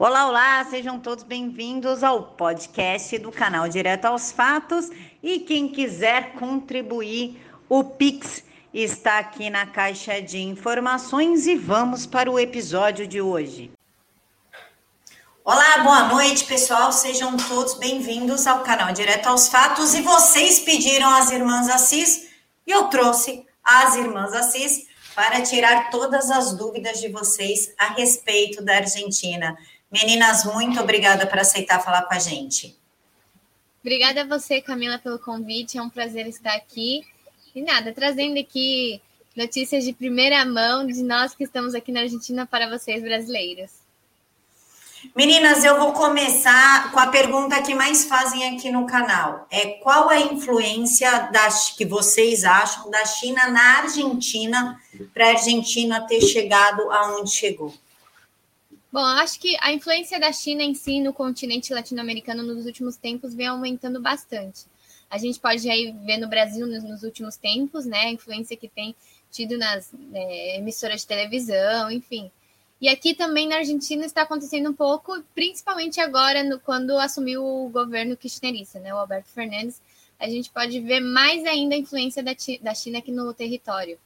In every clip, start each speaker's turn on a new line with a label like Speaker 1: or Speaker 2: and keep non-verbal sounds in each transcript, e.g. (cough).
Speaker 1: Olá, olá, sejam todos bem-vindos ao podcast do canal Direto aos Fatos. E quem quiser contribuir, o Pix está aqui na caixa de informações e vamos para o episódio de hoje. Olá, boa noite, pessoal. Sejam todos bem-vindos ao canal Direto aos Fatos. E vocês pediram as irmãs Assis e eu trouxe as irmãs Assis para tirar todas as dúvidas de vocês a respeito da Argentina. Meninas, muito obrigada por aceitar falar com a gente.
Speaker 2: Obrigada a você, Camila, pelo convite. É um prazer estar aqui. E nada, trazendo aqui notícias de primeira mão de nós que estamos aqui na Argentina para vocês, brasileiros.
Speaker 1: Meninas, eu vou começar com a pergunta que mais fazem aqui no canal. É qual a influência das, que vocês acham da China na Argentina para a Argentina ter chegado aonde chegou?
Speaker 2: Bom, acho que a influência da China em si no continente latino-americano nos últimos tempos vem aumentando bastante. A gente pode aí ver no Brasil nos, nos últimos tempos, né, a influência que tem tido nas é, emissoras de televisão, enfim. E aqui também na Argentina está acontecendo um pouco, principalmente agora, no, quando assumiu o governo kirchnerista, né, o Alberto Fernandes, a gente pode ver mais ainda a influência da, da China aqui no território.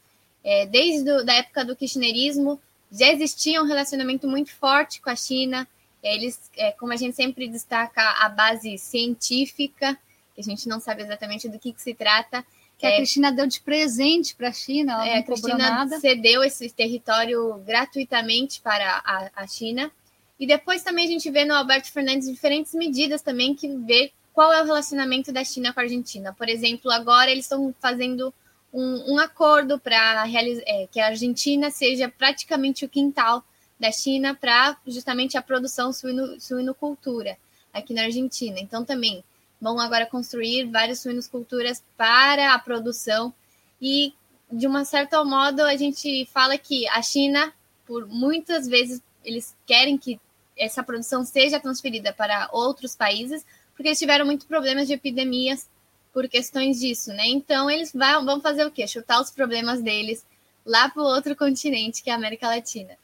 Speaker 2: É, desde a da época do kirchnerismo, já existia um relacionamento muito forte com a China. Eles, é, como a gente sempre destaca, a base científica, que a gente não sabe exatamente do que, que se trata.
Speaker 3: Que é, a Cristina deu de presente para a China, ela é, a Cristina
Speaker 2: cedeu esse território gratuitamente para a, a China. E depois também a gente vê no Alberto Fernandes diferentes medidas também que vê qual é o relacionamento da China com a Argentina. Por exemplo, agora eles estão fazendo um, um acordo para é, que a Argentina seja praticamente o quintal da China para justamente a produção suíno, suinocultura aqui na Argentina. Então também vão agora construir vários suinoculturas para a produção e de uma certa modo a gente fala que a China por muitas vezes eles querem que essa produção seja transferida para outros países porque eles tiveram muitos problemas de epidemias por questões disso, né? Então eles vão, vão fazer o quê? Chutar os problemas deles lá para o outro continente, que é a América Latina.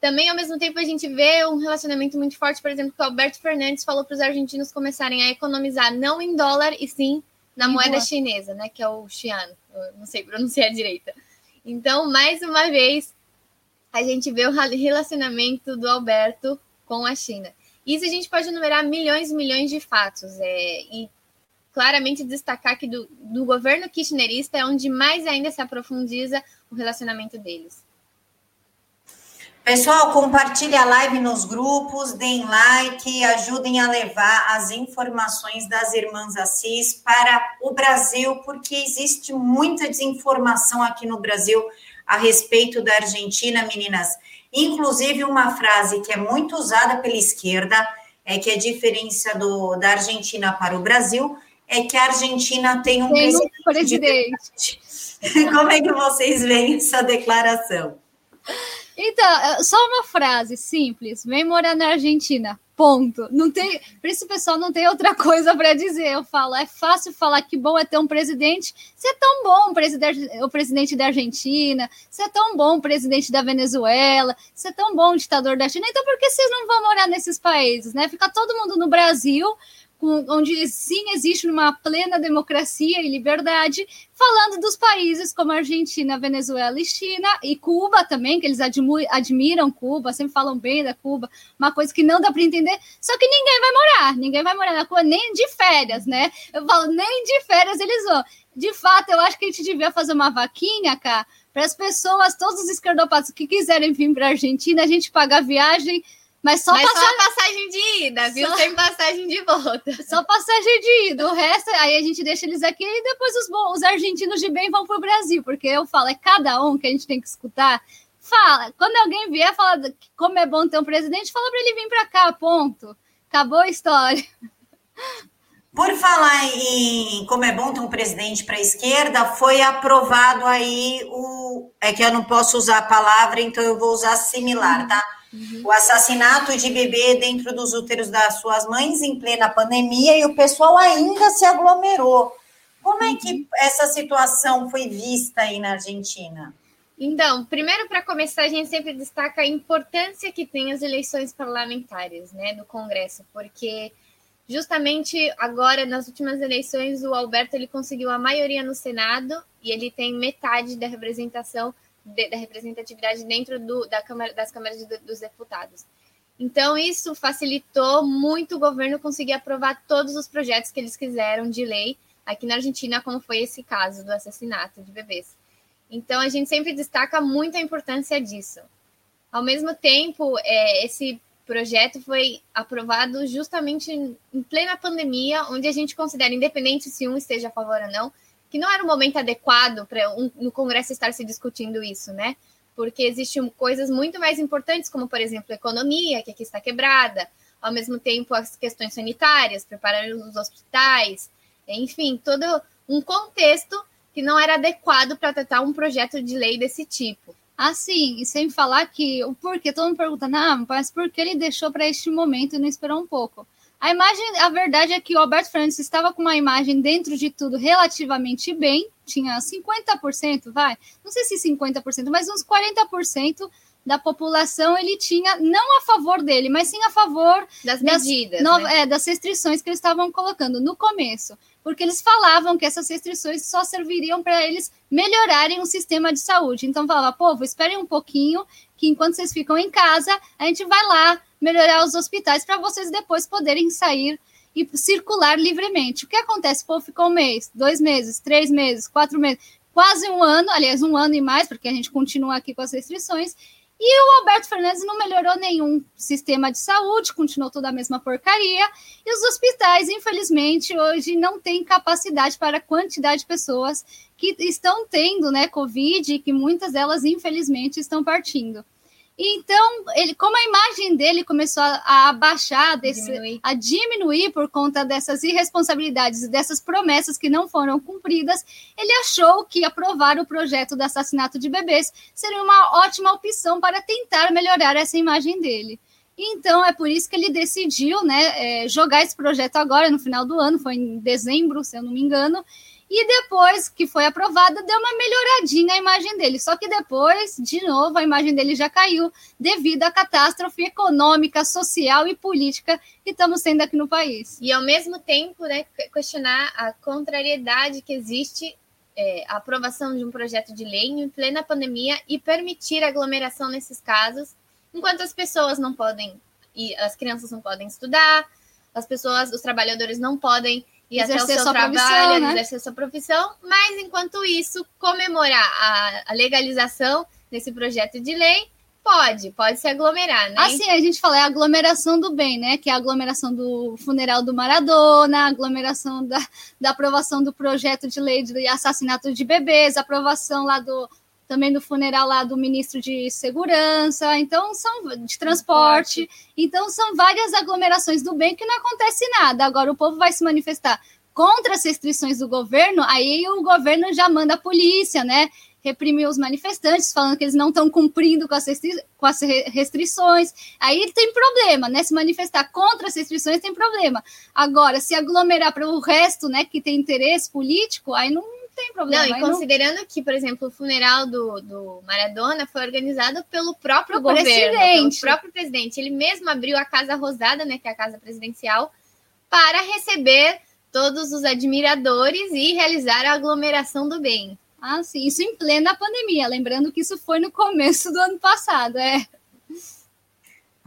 Speaker 2: Também, ao mesmo tempo, a gente vê um relacionamento muito forte, por exemplo, que o Alberto Fernandes falou para os argentinos começarem a economizar não em dólar, e sim na moeda chinesa, né? Que é o xian, não sei pronunciar (laughs) direito. Então, mais uma vez, a gente vê o relacionamento do Alberto com a China. Isso a gente pode enumerar milhões e milhões de fatos. É, e claramente destacar que do, do governo kirchnerista é onde mais ainda se aprofundiza o relacionamento deles.
Speaker 1: Pessoal, compartilhe a live nos grupos, deem like, ajudem a levar as informações das irmãs Assis para o Brasil, porque existe muita desinformação aqui no Brasil a respeito da Argentina, meninas. Inclusive, uma frase que é muito usada pela esquerda é que a diferença do, da Argentina para o Brasil é que a Argentina tem um
Speaker 3: tem presidente. Um presidente. (laughs)
Speaker 1: Como é que vocês veem essa declaração?
Speaker 3: Então, é, só uma frase simples: vem morar na Argentina. Ponto. Não tem, por isso pessoal não tem outra coisa para dizer. Eu falo, é fácil falar que bom é ter um presidente. Você é tão bom, presidente, o presidente da Argentina, você é tão bom, o presidente da Venezuela, você é tão bom, o ditador da China. Então, por que vocês não vão morar nesses países, né? Fica todo mundo no Brasil, onde sim existe uma plena democracia e liberdade, falando dos países como Argentina, Venezuela e China, e Cuba também, que eles admiram Cuba, sempre falam bem da Cuba, uma coisa que não dá para entender, só que ninguém vai morar, ninguém vai morar na Cuba nem de férias, né? Eu falo, nem de férias eles vão. De fato, eu acho que a gente devia fazer uma vaquinha, cá, para as pessoas, todos os esquerdopatas que quiserem vir para a Argentina, a gente pagar viagem mas só,
Speaker 2: Mas passagem... só passagem de ida, viu? Só... Sem passagem de volta. (laughs)
Speaker 3: Só passagem de ida. O resto, aí a gente deixa eles aqui e depois os, os argentinos de bem vão pro Brasil. Porque eu falo, é cada um que a gente tem que escutar. Fala. Quando alguém vier falar como é bom ter um presidente, fala para ele vir para cá, ponto. Acabou a história. (laughs)
Speaker 1: Por falar em como é bom ter um presidente para a esquerda, foi aprovado aí o. É que eu não posso usar a palavra, então eu vou usar similar, tá? Uhum. O assassinato de bebê dentro dos úteros das suas mães em plena pandemia e o pessoal ainda se aglomerou. Como é que uhum. essa situação foi vista aí na Argentina?
Speaker 2: Então, primeiro para começar, a gente sempre destaca a importância que tem as eleições parlamentares, né, no Congresso, porque justamente agora nas últimas eleições o Alberto ele conseguiu a maioria no Senado e ele tem metade da representação de, da representatividade dentro do, da Câmara, das câmaras de, dos deputados. Então isso facilitou muito o governo conseguir aprovar todos os projetos que eles quiseram de lei aqui na Argentina, como foi esse caso do assassinato de bebês. Então, a gente sempre destaca muito a importância disso. Ao mesmo tempo, é, esse projeto foi aprovado justamente em plena pandemia, onde a gente considera, independente se um esteja a favor ou não, que não era o momento adequado para um, no Congresso estar se discutindo isso, né? Porque existem coisas muito mais importantes, como, por exemplo, a economia, que aqui está quebrada, ao mesmo tempo as questões sanitárias, preparar os hospitais, enfim, todo um contexto que não era adequado para tratar um projeto de lei desse tipo.
Speaker 3: Assim, e sem falar que o porquê, todo mundo pergunta, ah, mas por que ele deixou para este momento e não esperou um pouco? A imagem, a verdade é que o Alberto Fernandes estava com uma imagem dentro de tudo relativamente bem, tinha 50%, vai, não sei se 50%, mas uns 40% da população ele tinha não a favor dele, mas sim a favor
Speaker 2: das medidas,
Speaker 3: das,
Speaker 2: né?
Speaker 3: é, das restrições que eles estavam colocando no começo, porque eles falavam que essas restrições só serviriam para eles melhorarem o sistema de saúde. Então falava, povo, esperem um pouquinho, que enquanto vocês ficam em casa, a gente vai lá melhorar os hospitais para vocês depois poderem sair e circular livremente. O que acontece? O povo ficou um mês, dois meses, três meses, quatro meses, quase um ano, aliás, um ano e mais, porque a gente continua aqui com as restrições, e o Alberto Fernandes não melhorou nenhum sistema de saúde, continuou toda a mesma porcaria. E os hospitais, infelizmente, hoje não têm capacidade para a quantidade de pessoas que estão tendo né, Covid e que muitas delas, infelizmente, estão partindo. Então, ele, como a imagem dele começou a, a baixar, desse, diminuir. a diminuir por conta dessas irresponsabilidades e dessas promessas que não foram cumpridas, ele achou que aprovar o projeto do assassinato de bebês seria uma ótima opção para tentar melhorar essa imagem dele. Então, é por isso que ele decidiu né, é, jogar esse projeto agora, no final do ano, foi em dezembro, se eu não me engano, e depois que foi aprovada, deu uma melhoradinha a imagem dele. Só que depois, de novo, a imagem dele já caiu devido à catástrofe econômica, social e política que estamos tendo aqui no país.
Speaker 2: E ao mesmo tempo, né, questionar a contrariedade que existe é, a aprovação de um projeto de lei em plena pandemia e permitir aglomeração nesses casos, enquanto as pessoas não podem, e as crianças não podem estudar, as pessoas, os trabalhadores não podem e exercer até o seu trabalho, né? exercer sua profissão, mas enquanto isso, comemorar a, a, legalização desse projeto de lei pode, pode se aglomerar, né?
Speaker 3: Assim, a gente fala, é a aglomeração do bem, né? Que é a aglomeração do funeral do Maradona, a aglomeração da, da aprovação do projeto de lei de assassinato de bebês, a aprovação lá do também do funeral lá do ministro de segurança, então são de transporte, então são várias aglomerações do bem que não acontece nada. Agora o povo vai se manifestar contra as restrições do governo, aí o governo já manda a polícia, né? Reprimir os manifestantes, falando que eles não estão cumprindo com as, com as restrições. Aí tem problema, né? Se manifestar contra as restrições tem problema. Agora, se aglomerar para o resto, né, que tem interesse político, aí não tem problema.
Speaker 2: Não, e considerando não... que, por exemplo, o funeral do, do Maradona foi organizado pelo próprio governo, presidente. pelo próprio presidente. Ele mesmo abriu a Casa Rosada, né, que é a casa presidencial, para receber todos os admiradores e realizar a aglomeração do bem.
Speaker 3: Ah, sim, isso em plena pandemia. Lembrando que isso foi no começo do ano passado, é.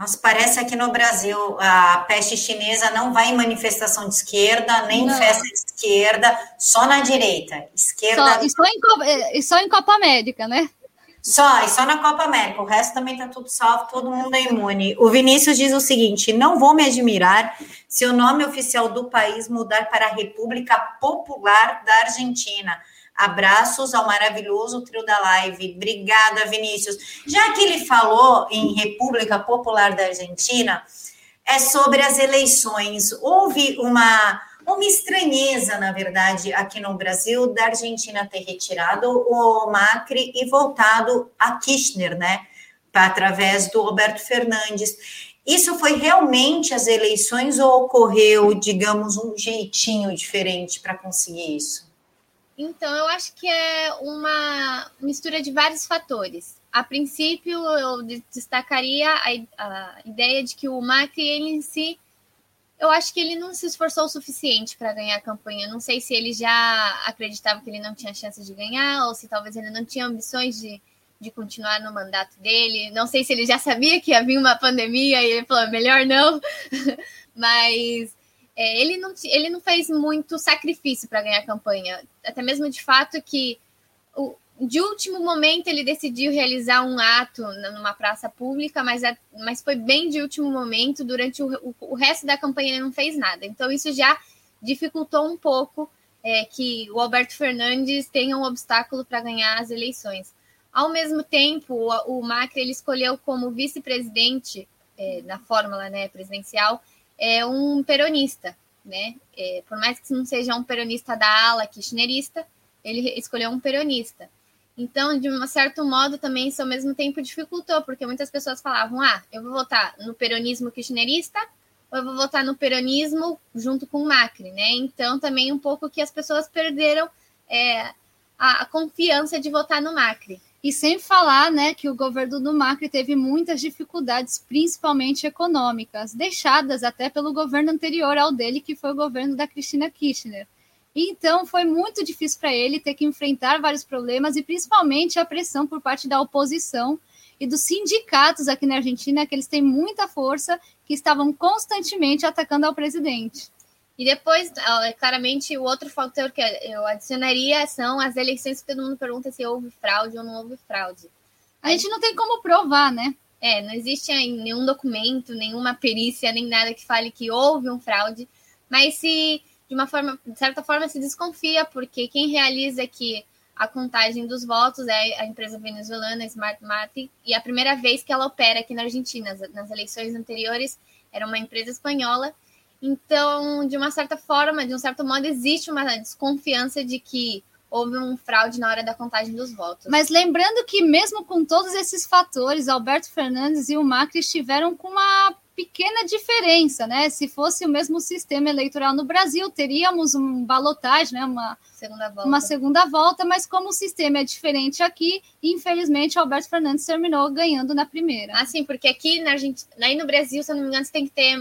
Speaker 1: Mas parece aqui no Brasil a peste chinesa não vai em manifestação de esquerda, nem não. em festa de esquerda, só na direita. Esquerda.
Speaker 3: Só, e, só em Copa, e só em Copa América, né?
Speaker 1: Só, e só na Copa América. O resto também tá tudo salvo, todo mundo é imune. O Vinícius diz o seguinte: não vou me admirar se o nome oficial do país mudar para República Popular da Argentina Abraços ao maravilhoso trio da live. Obrigada, Vinícius. Já que ele falou em República Popular da Argentina, é sobre as eleições. Houve uma, uma estranheza, na verdade, aqui no Brasil, da Argentina ter retirado o Macri e voltado a Kirchner, né? Através do Roberto Fernandes. Isso foi realmente as eleições ou ocorreu, digamos, um jeitinho diferente para conseguir isso?
Speaker 2: Então, eu acho que é uma mistura de vários fatores. A princípio, eu destacaria a, a ideia de que o Macri, ele em si, eu acho que ele não se esforçou o suficiente para ganhar a campanha. Não sei se ele já acreditava que ele não tinha chance de ganhar, ou se talvez ele não tinha ambições de, de continuar no mandato dele. Não sei se ele já sabia que havia uma pandemia e ele falou, melhor não. (laughs) Mas é, ele, não, ele não fez muito sacrifício para ganhar a campanha. Até mesmo de fato que o, de último momento ele decidiu realizar um ato numa praça pública, mas, é, mas foi bem de último momento. Durante o, o, o, resto da campanha ele não fez nada. Então isso já dificultou um pouco é, que o Alberto Fernandes tenha um obstáculo para ganhar as eleições. Ao mesmo tempo, o, o Macri ele escolheu como vice-presidente é, na fórmula né, presidencial é um peronista, né? É, por mais que não seja um peronista da ala kirchnerista, ele escolheu um peronista. Então, de um certo modo, também isso ao mesmo tempo dificultou, porque muitas pessoas falavam: ah, eu vou votar no peronismo kirchnerista ou eu vou votar no peronismo junto com o Macri, né? Então, também um pouco que as pessoas perderam é, a, a confiança de votar no Macri.
Speaker 3: E sem falar né, que o governo do Macri teve muitas dificuldades, principalmente econômicas, deixadas até pelo governo anterior ao dele, que foi o governo da Cristina Kirchner. Então foi muito difícil para ele ter que enfrentar vários problemas e principalmente a pressão por parte da oposição e dos sindicatos aqui na Argentina, que eles têm muita força, que estavam constantemente atacando ao presidente.
Speaker 2: E depois, claramente, o outro fator que eu adicionaria são as eleições que todo mundo pergunta se houve fraude ou não houve fraude.
Speaker 3: A gente não tem como provar, né?
Speaker 2: É, não existe nenhum documento, nenhuma perícia, nem nada que fale que houve um fraude, mas se de uma forma, de certa forma, se desconfia, porque quem realiza aqui a contagem dos votos é a empresa venezuelana Smart Mate, e é a primeira vez que ela opera aqui na Argentina. Nas eleições anteriores era uma empresa espanhola então, de uma certa forma, de um certo modo, existe uma desconfiança de que houve um fraude na hora da contagem dos votos.
Speaker 3: Mas lembrando que, mesmo com todos esses fatores, Alberto Fernandes e o Macri estiveram com uma pequena diferença, né? Se fosse o mesmo sistema eleitoral no Brasil, teríamos um balotagem, né? Uma
Speaker 2: segunda volta.
Speaker 3: Uma segunda volta, mas como o sistema é diferente aqui, infelizmente Alberto Fernandes terminou ganhando na primeira.
Speaker 2: Ah, sim, porque aqui na Argentina, aí no Brasil, se eu não me engano, você tem que ter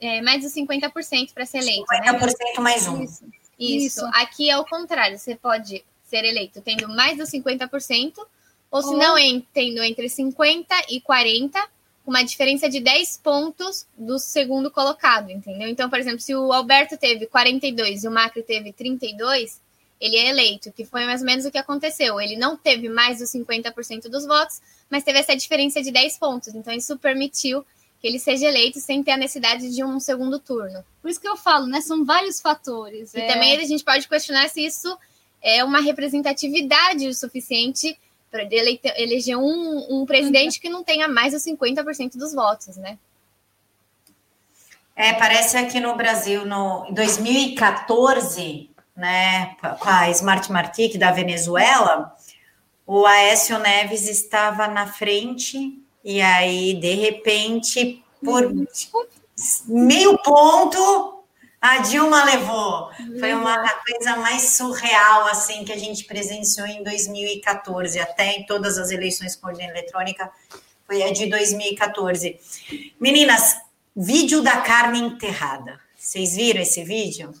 Speaker 2: é, mais de 50% para ser eleito. 50%
Speaker 1: né? mais um.
Speaker 2: Isso. Isso. Isso. Aqui é o contrário. Você pode ser eleito tendo mais dos 50%, ou se não, tendo entre 50% e 40%, uma diferença de 10 pontos do segundo colocado, entendeu? Então, por exemplo, se o Alberto teve 42 e o Macri teve 32, ele é eleito, que foi mais ou menos o que aconteceu. Ele não teve mais dos 50% dos votos, mas teve essa diferença de 10 pontos. Então, isso permitiu que ele seja eleito sem ter a necessidade de um segundo turno.
Speaker 3: Por isso que eu falo, né? São vários fatores.
Speaker 2: E é... também a gente pode questionar se isso é uma representatividade suficiente para eleger um, um presidente que não tenha mais de 50% dos votos, né?
Speaker 1: É, parece aqui no Brasil, no, em 2014, né, com a Smart Martic da Venezuela, o Aécio Neves estava na frente e aí, de repente, por meio ponto, a Dilma levou. Foi uma coisa mais surreal assim que a gente presenciou em 2014, até em todas as eleições com ordem eletrônica, foi a de 2014. Meninas, vídeo da carne enterrada. Vocês viram esse vídeo?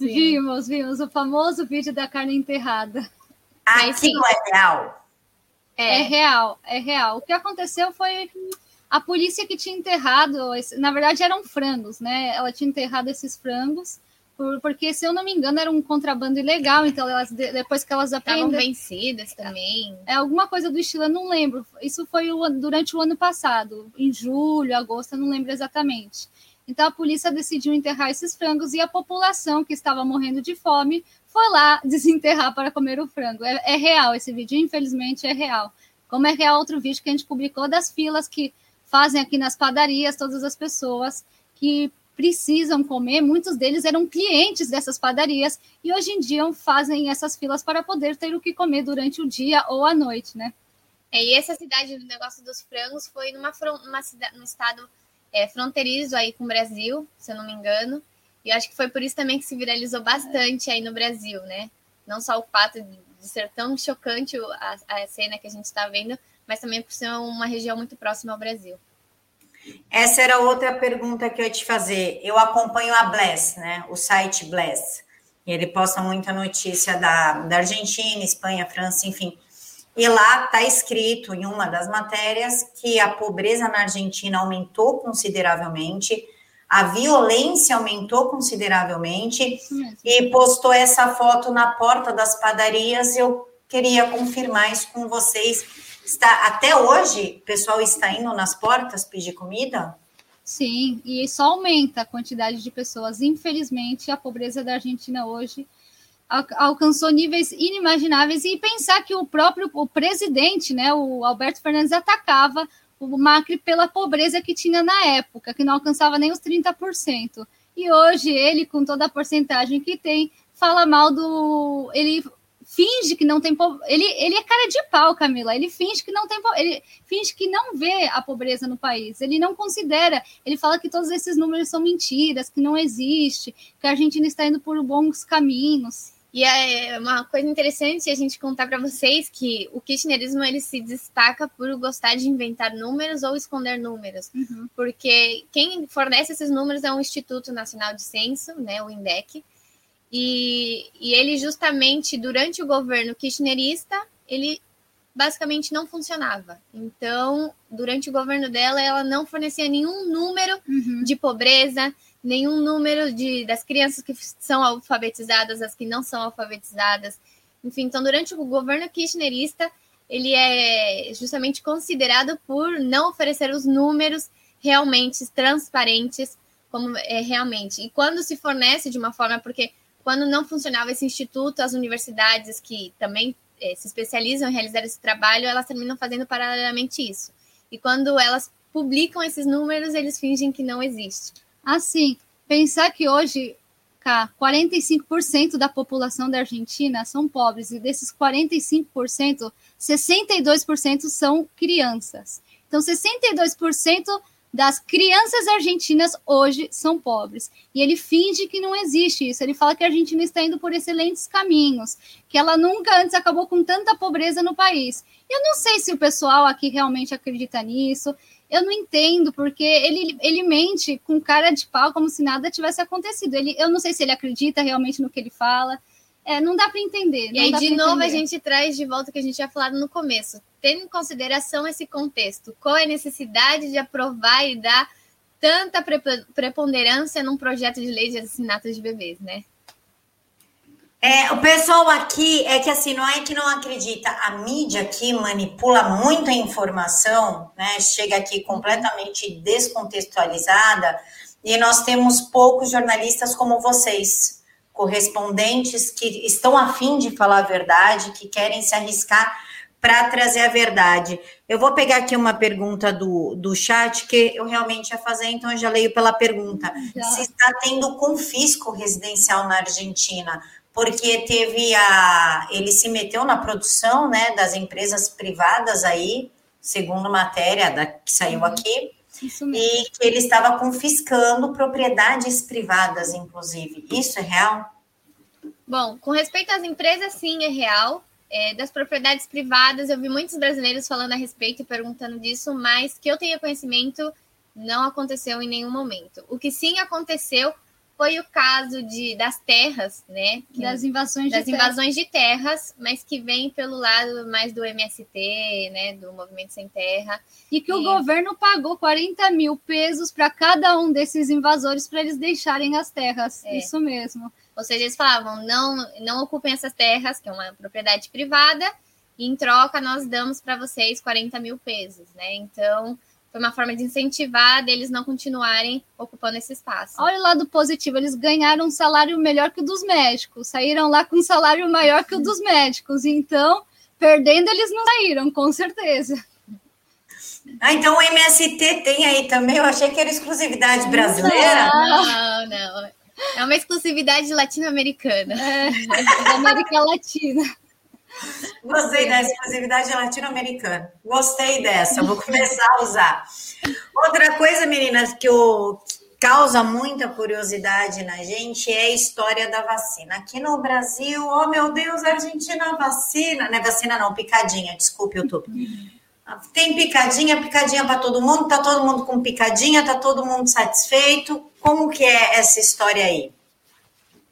Speaker 3: Vimos, vimos o famoso vídeo da carne enterrada.
Speaker 1: Aquilo é real.
Speaker 3: É. é real, é real. O que aconteceu foi a polícia que tinha enterrado, na verdade eram frangos, né? Ela tinha enterrado esses frangos, porque se eu não me engano era um contrabando ilegal, então elas depois que elas
Speaker 2: aprenderam... Estavam vencidas também.
Speaker 3: É alguma coisa do estilo, eu não lembro. Isso foi o, durante o ano passado, em julho, agosto, eu não lembro exatamente. Então a polícia decidiu enterrar esses frangos e a população que estava morrendo de fome foi lá (laughs) desenterrar para comer o frango. É, é, real esse vídeo, infelizmente é real. Como é real outro vídeo que a gente publicou das filas que fazem aqui nas padarias, todas as pessoas que precisam comer, muitos deles eram clientes dessas padarias e hoje em dia fazem essas filas para poder ter o que comer durante o dia ou a noite, né?
Speaker 2: É, e essa cidade do negócio dos frangos foi numa, numa num estado é, fronteiriço aí com o Brasil, se eu não me engano. E acho que foi por isso também que se viralizou bastante aí no Brasil, né? Não só o fato de, de ser tão chocante a, a cena que a gente está vendo, mas também por ser uma região muito próxima ao Brasil.
Speaker 1: Essa era outra pergunta que eu ia te fazer. Eu acompanho a Bless, né? O site Bless. Ele posta muita notícia da, da Argentina, Espanha, França, enfim. E lá está escrito em uma das matérias que a pobreza na Argentina aumentou consideravelmente, a violência aumentou consideravelmente, e postou essa foto na porta das padarias. Eu queria confirmar isso com vocês Está até hoje, o pessoal está indo nas portas pedir comida?
Speaker 3: Sim, e só aumenta a quantidade de pessoas. Infelizmente, a pobreza da Argentina hoje alcançou níveis inimagináveis e pensar que o próprio o presidente, né, o Alberto Fernandes atacava o Macri pela pobreza que tinha na época, que não alcançava nem os 30%. E hoje ele, com toda a porcentagem que tem, fala mal do. Ele finge que não tem ele ele é cara de pau, Camila. Ele finge que não tem ele finge que não vê a pobreza no país. Ele não considera. Ele fala que todos esses números são mentiras, que não existe, que a Argentina está indo por bons caminhos.
Speaker 2: E é uma coisa interessante a gente contar para vocês que o kirchnerismo ele se destaca por gostar de inventar números ou esconder números, uhum. porque quem fornece esses números é o Instituto Nacional de Censo, né, o INDEC, e, e ele justamente durante o governo kirchnerista, ele basicamente não funcionava. Então, durante o governo dela, ela não fornecia nenhum número uhum. de pobreza, nenhum número de das crianças que são alfabetizadas, as que não são alfabetizadas. Enfim, então durante o governo kirchnerista, ele é justamente considerado por não oferecer os números realmente transparentes como é realmente. E quando se fornece de uma forma porque quando não funcionava esse instituto, as universidades que também eh, se especializam em realizar esse trabalho, elas terminam fazendo paralelamente isso. E quando elas publicam esses números, eles fingem que não existe.
Speaker 3: Assim, pensar que hoje, cá, 45% da população da Argentina são pobres, e desses 45%, 62% são crianças. Então, 62% das crianças argentinas hoje são pobres. E ele finge que não existe isso. Ele fala que a Argentina está indo por excelentes caminhos, que ela nunca antes acabou com tanta pobreza no país. Eu não sei se o pessoal aqui realmente acredita nisso. Eu não entendo, porque ele, ele mente com cara de pau como se nada tivesse acontecido. Ele, eu não sei se ele acredita realmente no que ele fala. É, não dá para entender.
Speaker 2: E aí, de novo, entender. a gente traz de volta o que a gente tinha falado no começo. Tendo em consideração esse contexto, qual é a necessidade de aprovar e dar tanta preponderância num projeto de lei de assassinato de bebês, né?
Speaker 1: É, o pessoal aqui é que assim, não é que não acredita, a mídia aqui manipula muita informação, né? Chega aqui completamente descontextualizada e nós temos poucos jornalistas como vocês, correspondentes que estão afim de falar a verdade, que querem se arriscar para trazer a verdade. Eu vou pegar aqui uma pergunta do, do chat que eu realmente ia fazer, então eu já leio pela pergunta. Já. Se está tendo confisco residencial na Argentina, porque teve a. Ele se meteu na produção né, das empresas privadas aí, segundo matéria da, que saiu uhum. aqui. E que ele estava confiscando propriedades privadas, inclusive. Isso é real?
Speaker 2: Bom, com respeito às empresas, sim, é real. É, das propriedades privadas, eu vi muitos brasileiros falando a respeito e perguntando disso, mas que eu tenha conhecimento, não aconteceu em nenhum momento. O que sim aconteceu foi o caso de, das terras, né?
Speaker 3: Que, das invasões
Speaker 2: das
Speaker 3: de
Speaker 2: invasões terra. de terras, mas que vem pelo lado mais do MST, né? Do Movimento Sem Terra.
Speaker 3: E que o governo pagou 40 mil pesos para cada um desses invasores para eles deixarem as terras. É. Isso mesmo.
Speaker 2: Ou seja, eles falavam: não, não ocupem essas terras, que é uma propriedade privada, e em troca nós damos para vocês 40 mil pesos, né? Então foi uma forma de incentivar deles não continuarem ocupando esse espaço.
Speaker 3: Olha o lado positivo, eles ganharam um salário melhor que o dos médicos, saíram lá com um salário maior que o dos médicos, então, perdendo eles não saíram, com certeza.
Speaker 1: Ah, então o MST tem aí também, eu achei que era exclusividade brasileira.
Speaker 2: Não, não. É uma exclusividade latino-americana. É,
Speaker 3: da América Latina.
Speaker 1: Gostei da exclusividade latino-americana. Gostei dessa, vou começar a usar. Outra coisa, meninas, que eu, causa muita curiosidade na gente é a história da vacina. Aqui no Brasil, oh meu Deus, a Argentina vacina, não é vacina não, picadinha, desculpe, YouTube. Tem picadinha, picadinha para todo mundo, tá todo mundo com picadinha, tá todo mundo satisfeito. Como que é essa história aí?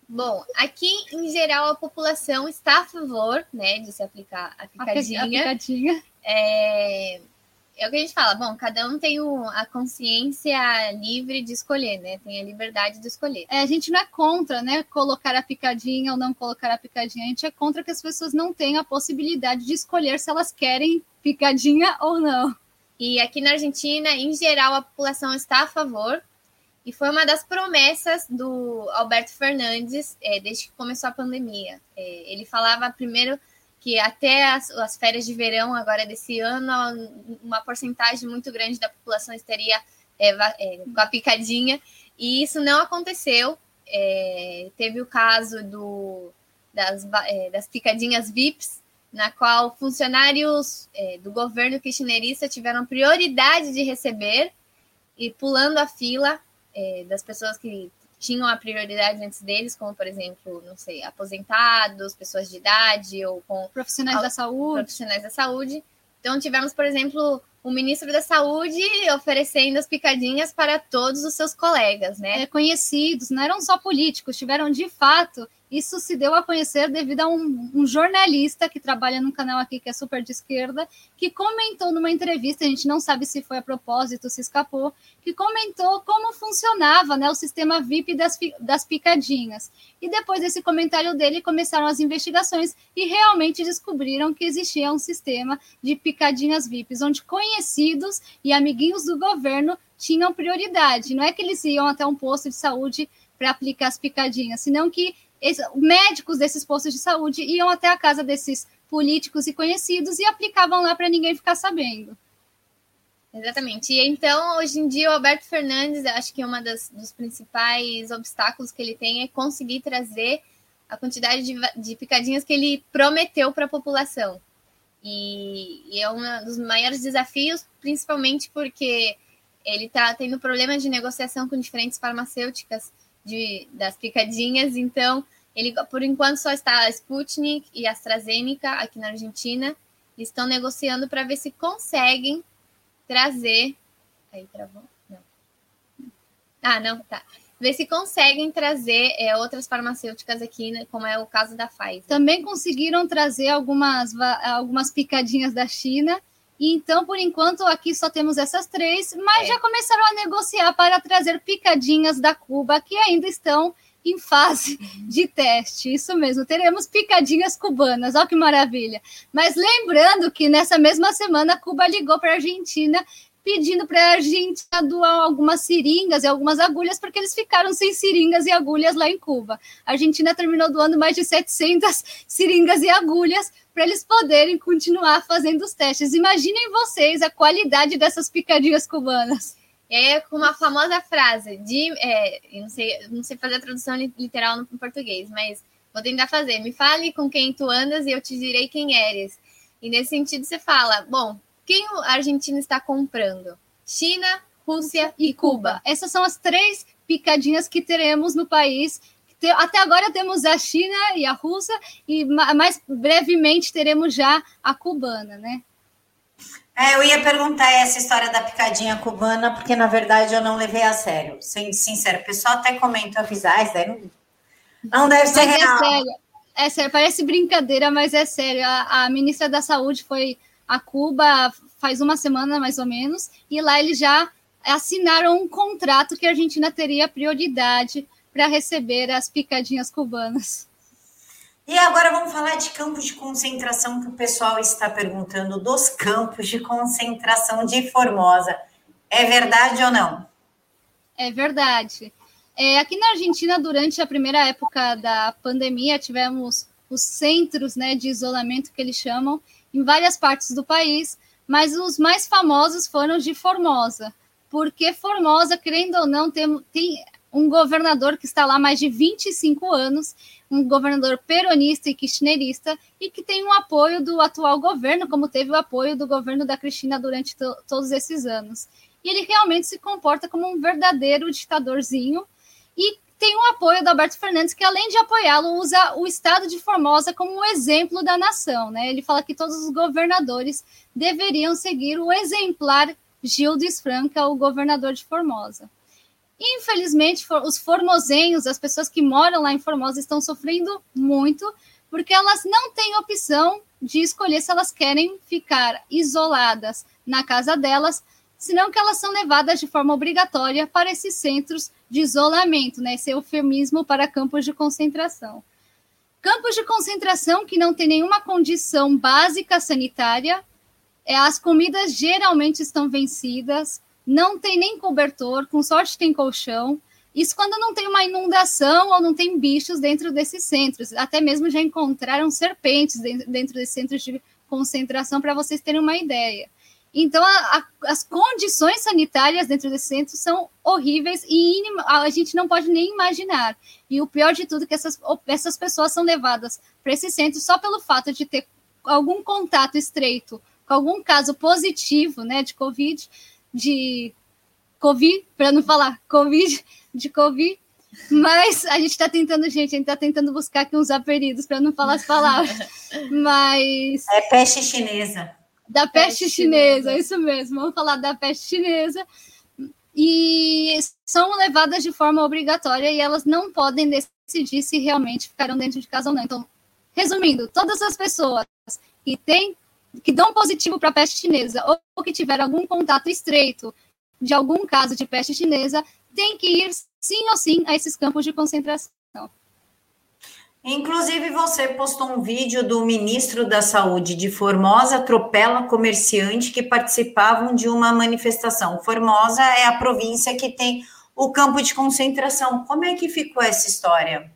Speaker 2: Bom, aqui em geral a população está a favor, né, de se aplicar a picadinha. A
Speaker 3: picadinha.
Speaker 2: É, é o que a gente fala, bom, cada um tem o, a consciência livre de escolher, né? Tem a liberdade de escolher.
Speaker 3: É, a gente não é contra, né, colocar a picadinha ou não colocar a picadinha. A gente é contra que as pessoas não tenham a possibilidade de escolher se elas querem picadinha ou não.
Speaker 2: E aqui na Argentina, em geral, a população está a favor. E foi uma das promessas do Alberto Fernandes é, desde que começou a pandemia. É, ele falava primeiro que até as, as, férias de verão agora desse ano, uma porcentagem muito grande da população estaria é, é, com a picadinha, e isso não aconteceu. É, teve o caso do, das, é, das picadinhas VIPs, na qual funcionários do governo kirchnerista tiveram prioridade de receber e pulando a fila é, das pessoas que tinham a prioridade antes deles, como, por exemplo, não sei, aposentados, pessoas de idade ou com
Speaker 3: profissionais da saúde.
Speaker 2: Profissionais da saúde. Então, tivemos, por exemplo, o ministro da Saúde oferecendo as picadinhas para todos os seus colegas, né?
Speaker 3: É, conhecidos, não eram só políticos, tiveram de fato isso se deu a conhecer devido a um, um, jornalista que trabalha num canal aqui que é super de esquerda, que comentou numa entrevista, a gente não sabe se foi a propósito, se escapou, que comentou como funcionava né, o sistema VIP das, das picadinhas. E depois desse comentário dele, começaram as investigações e realmente descobriram que existia um sistema de picadinhas VIPs, onde conhecidos e amiguinhos do governo tinham prioridade. Não é que eles iam até um posto de saúde para aplicar as picadinhas, senão que médicos desses postos de saúde iam até a casa desses políticos e conhecidos e aplicavam lá para ninguém ficar sabendo.
Speaker 2: Exatamente. E então, hoje em dia, o Alberto Fernandes, acho que uma das, dos principais obstáculos que ele tem é conseguir trazer a quantidade de, de picadinhas que ele prometeu para a população. E, e, é um dos maiores desafios, principalmente porque ele está tendo problemas de negociação com diferentes farmacêuticas de, das picadinhas. Então, ele por enquanto só está a Sputnik e a AstraZeneca aqui na Argentina. Estão negociando para ver se conseguem trazer. Aí travou? Não. Ah, não, tá. Ver se conseguem trazer é, outras farmacêuticas aqui, né, como é o caso da Pfizer.
Speaker 3: Também conseguiram trazer algumas, algumas picadinhas da China. Então, por enquanto, aqui só temos essas três, mas é. já começaram a negociar para trazer picadinhas da Cuba, que ainda estão em fase de teste. Isso mesmo, teremos picadinhas cubanas, olha que maravilha. Mas lembrando que nessa mesma semana, Cuba ligou para a Argentina pedindo para a Argentina doar algumas seringas e algumas agulhas, porque eles ficaram sem seringas e agulhas lá em Cuba. A Argentina terminou doando mais de 700 seringas e agulhas para eles poderem continuar fazendo os testes. Imaginem vocês a qualidade dessas picadinhas cubanas.
Speaker 2: É com uma famosa frase de, é, não sei, não sei fazer a tradução literal no português, mas vou tentar fazer. Me fale com quem tu andas e eu te direi quem eres. E nesse sentido você fala, bom, quem a Argentina está comprando? China, Rússia e Cuba.
Speaker 3: Essas são as três picadinhas que teremos no país. Até agora temos a China e a Rússia, e mais brevemente teremos já a cubana, né?
Speaker 1: É, eu ia perguntar essa história da picadinha cubana, porque na verdade eu não levei a sério. Sendo sincero, o pessoal até comenta avisar, isso daí não, não deve ser mas é real.
Speaker 3: É sério, é sério, parece brincadeira, mas é sério. A, a ministra da Saúde foi a Cuba faz uma semana mais ou menos, e lá eles já assinaram um contrato que a Argentina teria prioridade para receber as picadinhas cubanas.
Speaker 1: E agora vamos falar de campos de concentração que o pessoal está perguntando dos campos de concentração de Formosa. É verdade ou não?
Speaker 3: É verdade. É, aqui na Argentina, durante a primeira época da pandemia, tivemos os centros né, de isolamento que eles chamam, em várias partes do país, mas os mais famosos foram de Formosa, porque Formosa, querendo ou não, tem, tem um governador que está lá há mais de 25 anos, um governador peronista e kirchnerista, e que tem o um apoio do atual governo, como teve o apoio do governo da Cristina durante to todos esses anos. e ele realmente se comporta como um verdadeiro ditadorzinho e tem o apoio do Alberto Fernandes, que além de apoiá-lo, usa o estado de Formosa como um exemplo da nação. Né? Ele fala que todos os governadores deveriam seguir o exemplar Gildes Franca, o governador de Formosa. Infelizmente, os formosenhos, as pessoas que moram lá em Formosa, estão sofrendo muito, porque elas não têm opção de escolher se elas querem ficar isoladas na casa delas, senão que elas são levadas de forma obrigatória para esses centros de isolamento, né? Esse eufemismo para campos de concentração. Campos de concentração que não tem nenhuma condição básica sanitária, é, as comidas geralmente estão vencidas, não tem nem cobertor, com sorte tem colchão. Isso quando não tem uma inundação ou não tem bichos dentro desses centros. Até mesmo já encontraram serpentes dentro desses centros de concentração, para vocês terem uma ideia. Então, a, a, as condições sanitárias dentro desse centro são horríveis e a gente não pode nem imaginar. E o pior de tudo é que essas, essas pessoas são levadas para esse centro só pelo fato de ter algum contato estreito com algum caso positivo né, de Covid, de Covid, para não falar Covid, de Covid, mas a gente está tentando, gente, a gente está tentando buscar aqui uns apelidos para não falar as palavras. (laughs) Mas.
Speaker 1: É peste chinesa.
Speaker 3: Da peste, peste chinesa, chinesa, isso mesmo. Vamos falar da peste chinesa. E são levadas de forma obrigatória e elas não podem decidir se realmente ficarão dentro de casa ou não. Então, resumindo, todas as pessoas que têm que dão positivo para a peste chinesa ou que tiveram algum contato estreito de algum caso de peste chinesa, têm que ir sim ou sim a esses campos de concentração.
Speaker 1: Inclusive, você postou um vídeo do ministro da Saúde de Formosa atropela comerciante que participavam de uma manifestação. Formosa é a província que tem o campo de concentração. Como é que ficou essa história?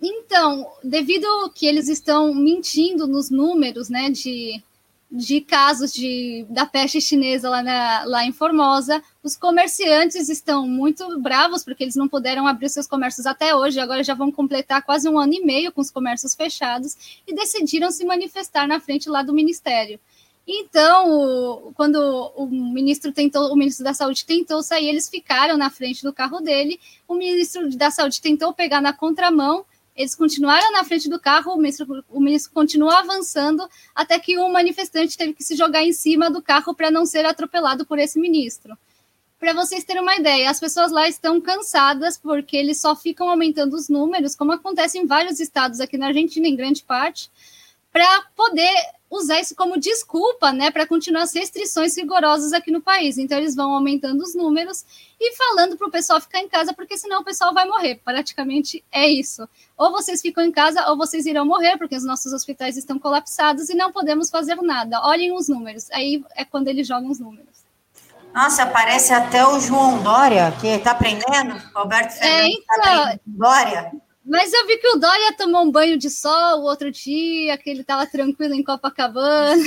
Speaker 3: Então, devido que eles estão mentindo nos números, né, de de casos de, da peste chinesa lá, na, lá em Formosa. Os comerciantes estão muito bravos porque eles não puderam abrir seus comércios até hoje, agora já vão completar quase um ano e meio com os comércios fechados e decidiram se manifestar na frente lá do ministério. Então, quando o ministro tentou, o ministro da Saúde tentou sair, eles ficaram na frente do carro dele. O ministro da Saúde tentou pegar na contramão eles continuaram na frente do carro, o ministro, o ministro continuou avançando, até que um manifestante teve que se jogar em cima do carro para não ser atropelado por esse ministro. Para vocês terem uma ideia, as pessoas lá estão cansadas porque eles só ficam aumentando os números, como acontece em vários estados aqui na Argentina, em grande parte, para poder usar isso como desculpa, né, para continuar as restrições rigorosas aqui no país. Então eles vão aumentando os números e falando para o pessoal ficar em casa, porque senão o pessoal vai morrer. Praticamente é isso. Ou vocês ficam em casa ou vocês irão morrer, porque os nossos hospitais estão colapsados e não podemos fazer nada. Olhem os números. Aí é quando eles jogam os números.
Speaker 1: Nossa, aparece até o João Dória, que está aprendendo. Roberto é, Fernandes é, então, tá Dória.
Speaker 3: Mas eu vi que o Dória tomou um banho de sol o outro dia, que ele estava tranquilo em Copacabana.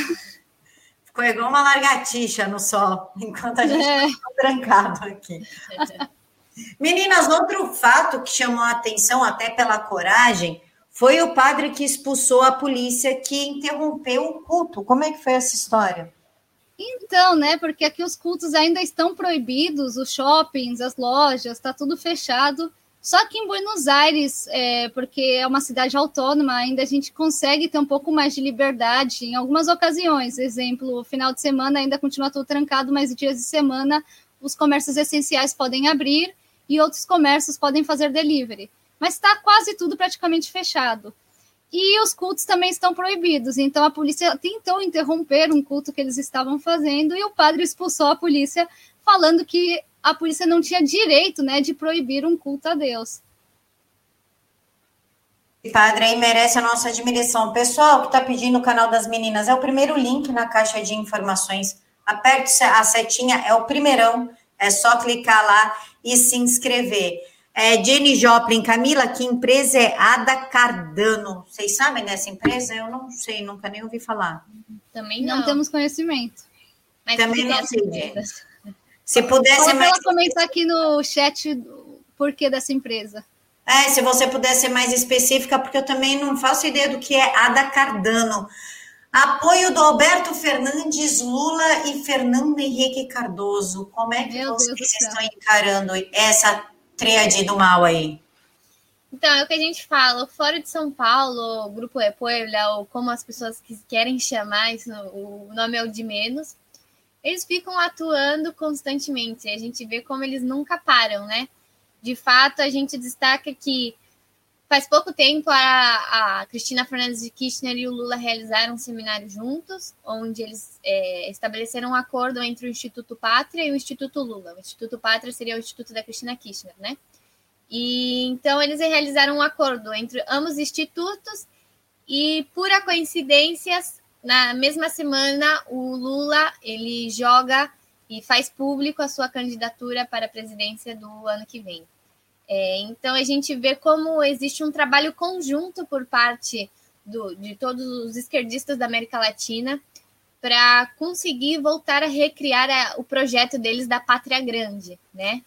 Speaker 1: Ficou igual uma largatixa no sol, enquanto a gente está é. trancado aqui. Meninas, outro fato que chamou a atenção, até pela coragem, foi o padre que expulsou a polícia que interrompeu o culto. Como é que foi essa história?
Speaker 3: Então, né? Porque aqui os cultos ainda estão proibidos, os shoppings, as lojas, está tudo fechado. Só que em Buenos Aires, é, porque é uma cidade autônoma, ainda a gente consegue ter um pouco mais de liberdade em algumas ocasiões. Exemplo, final de semana ainda continua tudo trancado, mas dias de semana os comércios essenciais podem abrir e outros comércios podem fazer delivery. Mas está quase tudo praticamente fechado. E os cultos também estão proibidos. Então a polícia tentou interromper um culto que eles estavam fazendo e o padre expulsou a polícia, falando que a polícia não tinha direito né, de proibir um culto a Deus.
Speaker 1: Padre, aí merece a nossa admiração. Pessoal que está pedindo o canal das meninas, é o primeiro link na caixa de informações. Aperte a setinha, é o primeirão. É só clicar lá e se inscrever. É, Jenny Joplin, Camila, que empresa é Ada Cardano? Vocês sabem dessa empresa? Eu não sei, nunca nem ouvi falar.
Speaker 3: Também não, não temos conhecimento.
Speaker 1: Mas Também não sei. Se pudesse
Speaker 3: Pode mais. ela comentar aqui no chat o porquê dessa empresa.
Speaker 1: É, se você pudesse ser mais específica, porque eu também não faço ideia do que é Ada Cardano. Apoio do Alberto Fernandes, Lula e Fernando Henrique Cardoso. Como é que Meu vocês estão encarando essa tríade do mal aí?
Speaker 2: Então, é o que a gente fala, fora de São Paulo, o Grupo é Puebla, ou como as pessoas que querem chamar, isso, o nome é o de menos, eles ficam atuando constantemente. A gente vê como eles nunca param, né? De fato, a gente destaca que faz pouco tempo a, a Cristina Fernandes de Kirchner e o Lula realizaram um seminário juntos, onde eles é, estabeleceram um acordo entre o Instituto Pátria e o Instituto Lula. O Instituto Pátria seria o Instituto da Cristina Kirchner, né? E então eles realizaram um acordo entre ambos os institutos e pura coincidência, na mesma semana o Lula ele joga e faz público a sua candidatura para a presidência do ano que vem. É, então a gente vê como existe um trabalho conjunto por parte do, de todos os esquerdistas da América Latina para conseguir voltar a recriar a, o projeto deles da pátria grande, né?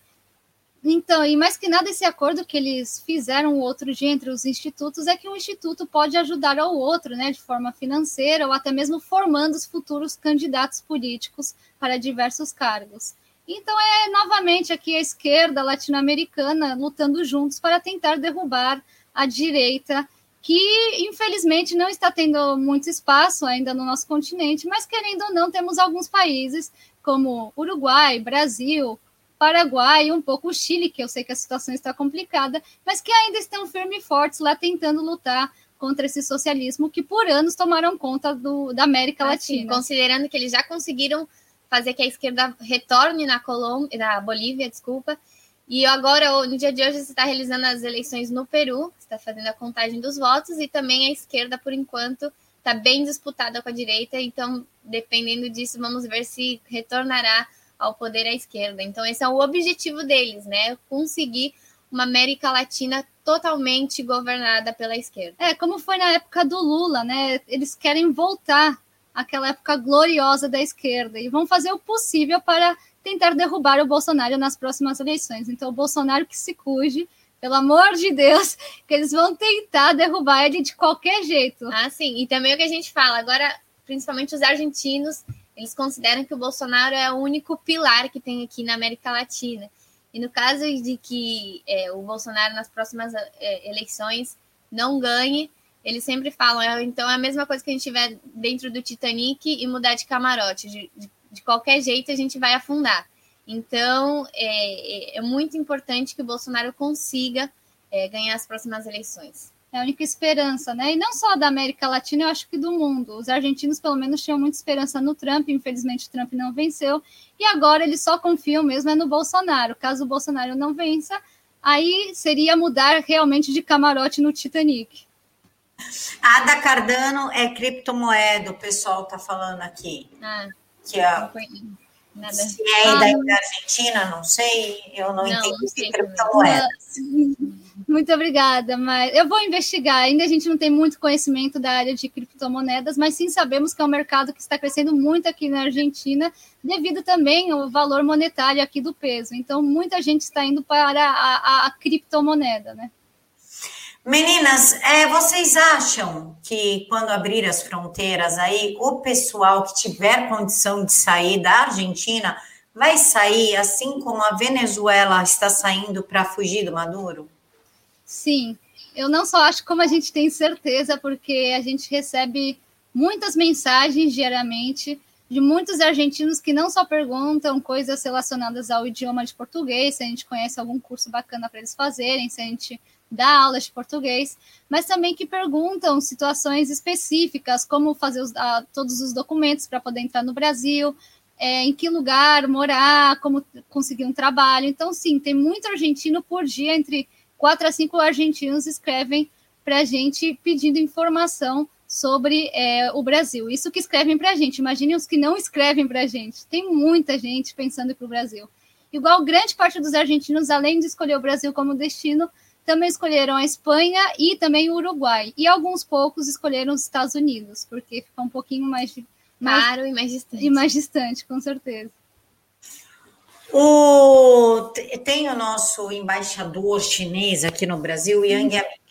Speaker 3: Então, e mais que nada, esse acordo que eles fizeram outro dia entre os institutos é que um instituto pode ajudar ao outro, né, de forma financeira ou até mesmo formando os futuros candidatos políticos para diversos cargos. Então, é novamente aqui a esquerda latino-americana lutando juntos para tentar derrubar a direita, que infelizmente não está tendo muito espaço ainda no nosso continente, mas querendo ou não, temos alguns países como Uruguai, Brasil, Paraguai e um pouco o Chile, que eu sei que a situação está complicada, mas que ainda estão firmes e fortes lá tentando lutar contra esse socialismo que por anos tomaram conta do, da América assim,
Speaker 2: Latina. Considerando que eles já conseguiram fazer que a esquerda retorne na Colômbia, na Bolívia, desculpa. E agora, no dia de hoje, você está realizando as eleições no Peru, está fazendo a contagem dos votos, e também a esquerda, por enquanto, está bem disputada com a direita, então, dependendo disso, vamos ver se retornará ao poder à esquerda. Então, esse é o objetivo deles, né? Conseguir uma América Latina totalmente governada pela esquerda.
Speaker 3: É, como foi na época do Lula, né? Eles querem voltar àquela época gloriosa da esquerda e vão fazer o possível para tentar derrubar o Bolsonaro nas próximas eleições. Então, o Bolsonaro que se cuide, pelo amor de Deus, (laughs) que eles vão tentar derrubar ele de qualquer jeito.
Speaker 2: Ah, sim. E também o que a gente fala, agora, principalmente os argentinos, eles consideram que o Bolsonaro é o único pilar que tem aqui na América Latina. E no caso de que é, o Bolsonaro nas próximas é, eleições não ganhe, eles sempre falam, é, então é a mesma coisa que a gente tiver dentro do Titanic e mudar de camarote. De, de, de qualquer jeito a gente vai afundar. Então é, é, é muito importante que o Bolsonaro consiga é, ganhar as próximas eleições.
Speaker 3: É a única esperança, né? E não só da América Latina, eu acho que do mundo. Os argentinos, pelo menos, tinham muita esperança no Trump, infelizmente o Trump não venceu. E agora eles só confiam mesmo é no Bolsonaro. Caso o Bolsonaro não vença, aí seria mudar realmente de camarote no Titanic. (laughs)
Speaker 1: A Ada Cardano é criptomoeda, o pessoal tá falando aqui. Ah, que é, Nada. Se é ah, da Argentina, não sei, eu não, não entendo de criptomoedas. (laughs)
Speaker 3: Muito obrigada, mas eu vou investigar. Ainda a gente não tem muito conhecimento da área de criptomoedas, mas sim sabemos que é um mercado que está crescendo muito aqui na Argentina, devido também ao valor monetário aqui do peso. Então, muita gente está indo para a, a, a criptomoeda, né?
Speaker 1: Meninas, é, vocês acham que quando abrir as fronteiras aí, o pessoal que tiver condição de sair da Argentina vai sair assim como a Venezuela está saindo para fugir do Maduro?
Speaker 3: Sim, eu não só acho como a gente tem certeza, porque a gente recebe muitas mensagens diariamente de muitos argentinos que não só perguntam coisas relacionadas ao idioma de português, se a gente conhece algum curso bacana para eles fazerem, se a gente dá aulas de português, mas também que perguntam situações específicas, como fazer os, a, todos os documentos para poder entrar no Brasil, é, em que lugar morar, como conseguir um trabalho. Então, sim, tem muito argentino por dia, entre quatro a cinco argentinos escrevem para a gente pedindo informação sobre é, o Brasil. Isso que escrevem para a gente. Imagine os que não escrevem para a gente. Tem muita gente pensando para o Brasil. Igual grande parte dos argentinos, além de escolher o Brasil como destino, também escolheram a Espanha e também o Uruguai. E alguns poucos escolheram os Estados Unidos, porque fica um pouquinho mais
Speaker 2: caro e mais distante.
Speaker 3: E mais distante, com certeza.
Speaker 1: O, tem o nosso embaixador chinês aqui no Brasil, Yang Yamin.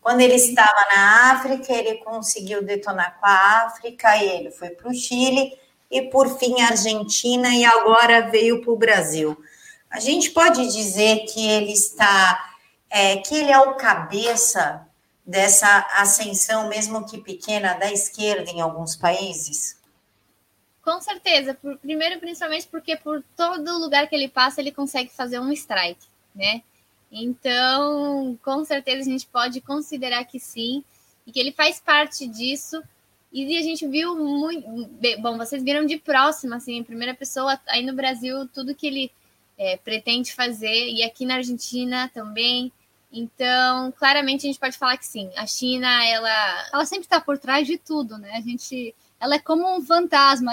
Speaker 1: Quando ele estava na África, ele conseguiu detonar com a África e ele foi para o Chile e por fim a Argentina e agora veio para o Brasil. A gente pode dizer que ele está, é, que ele é o cabeça dessa ascensão, mesmo que pequena, da esquerda em alguns países?
Speaker 2: Com certeza. Primeiro, principalmente porque por todo lugar que ele passa, ele consegue fazer um strike, né? Então, com certeza a gente pode considerar que sim, e que ele faz parte disso. E a gente viu muito. Bom, vocês viram de próximo, assim, em primeira pessoa, aí no Brasil, tudo que ele é, pretende fazer, e aqui na Argentina também. Então, claramente a gente pode falar que sim. A China, ela.
Speaker 3: Ela sempre está por trás de tudo, né? A gente. Ela é como um fantasma.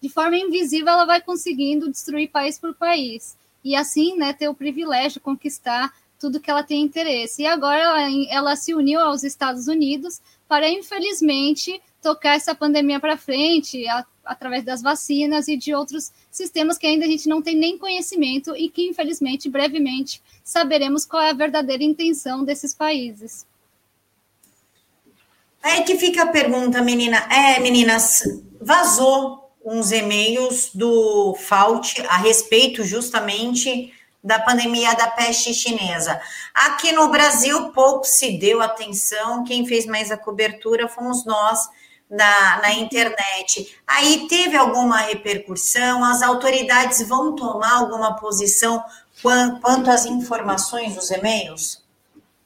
Speaker 3: De forma invisível, ela vai conseguindo destruir país por país. E assim, né, ter o privilégio de conquistar tudo que ela tem interesse. E agora ela, ela se uniu aos Estados Unidos para, infelizmente, tocar essa pandemia para frente a, através das vacinas e de outros sistemas que ainda a gente não tem nem conhecimento e que, infelizmente, brevemente saberemos qual é a verdadeira intenção desses países.
Speaker 1: Aí que fica a pergunta, menina. É, meninas, vazou uns e-mails do FAUT a respeito justamente da pandemia da peste chinesa. Aqui no Brasil, pouco se deu atenção, quem fez mais a cobertura fomos nós na, na internet. Aí teve alguma repercussão, as autoridades vão tomar alguma posição quanto às informações dos e-mails?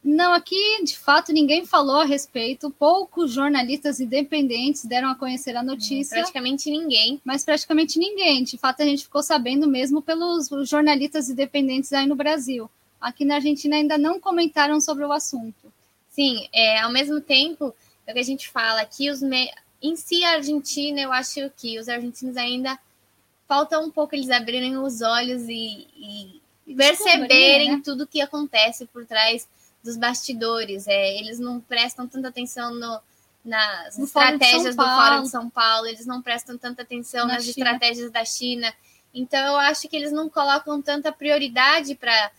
Speaker 3: Não, aqui de fato ninguém falou a respeito. Poucos jornalistas independentes deram a conhecer a notícia.
Speaker 2: Praticamente ninguém.
Speaker 3: Mas praticamente ninguém. De fato, a gente ficou sabendo mesmo pelos jornalistas independentes aí no Brasil. Aqui na Argentina ainda não comentaram sobre o assunto.
Speaker 2: Sim, é, ao mesmo tempo, é o que a gente fala aqui, os me... em si a Argentina, eu acho que os argentinos ainda falta um pouco eles abrirem os olhos e, e perceberem né? tudo que acontece por trás dos bastidores. É, eles não prestam tanta atenção no, nas no estratégias do Fórum de São Paulo, eles não prestam tanta atenção Na nas China. estratégias da China. Então, eu acho que eles não colocam tanta prioridade para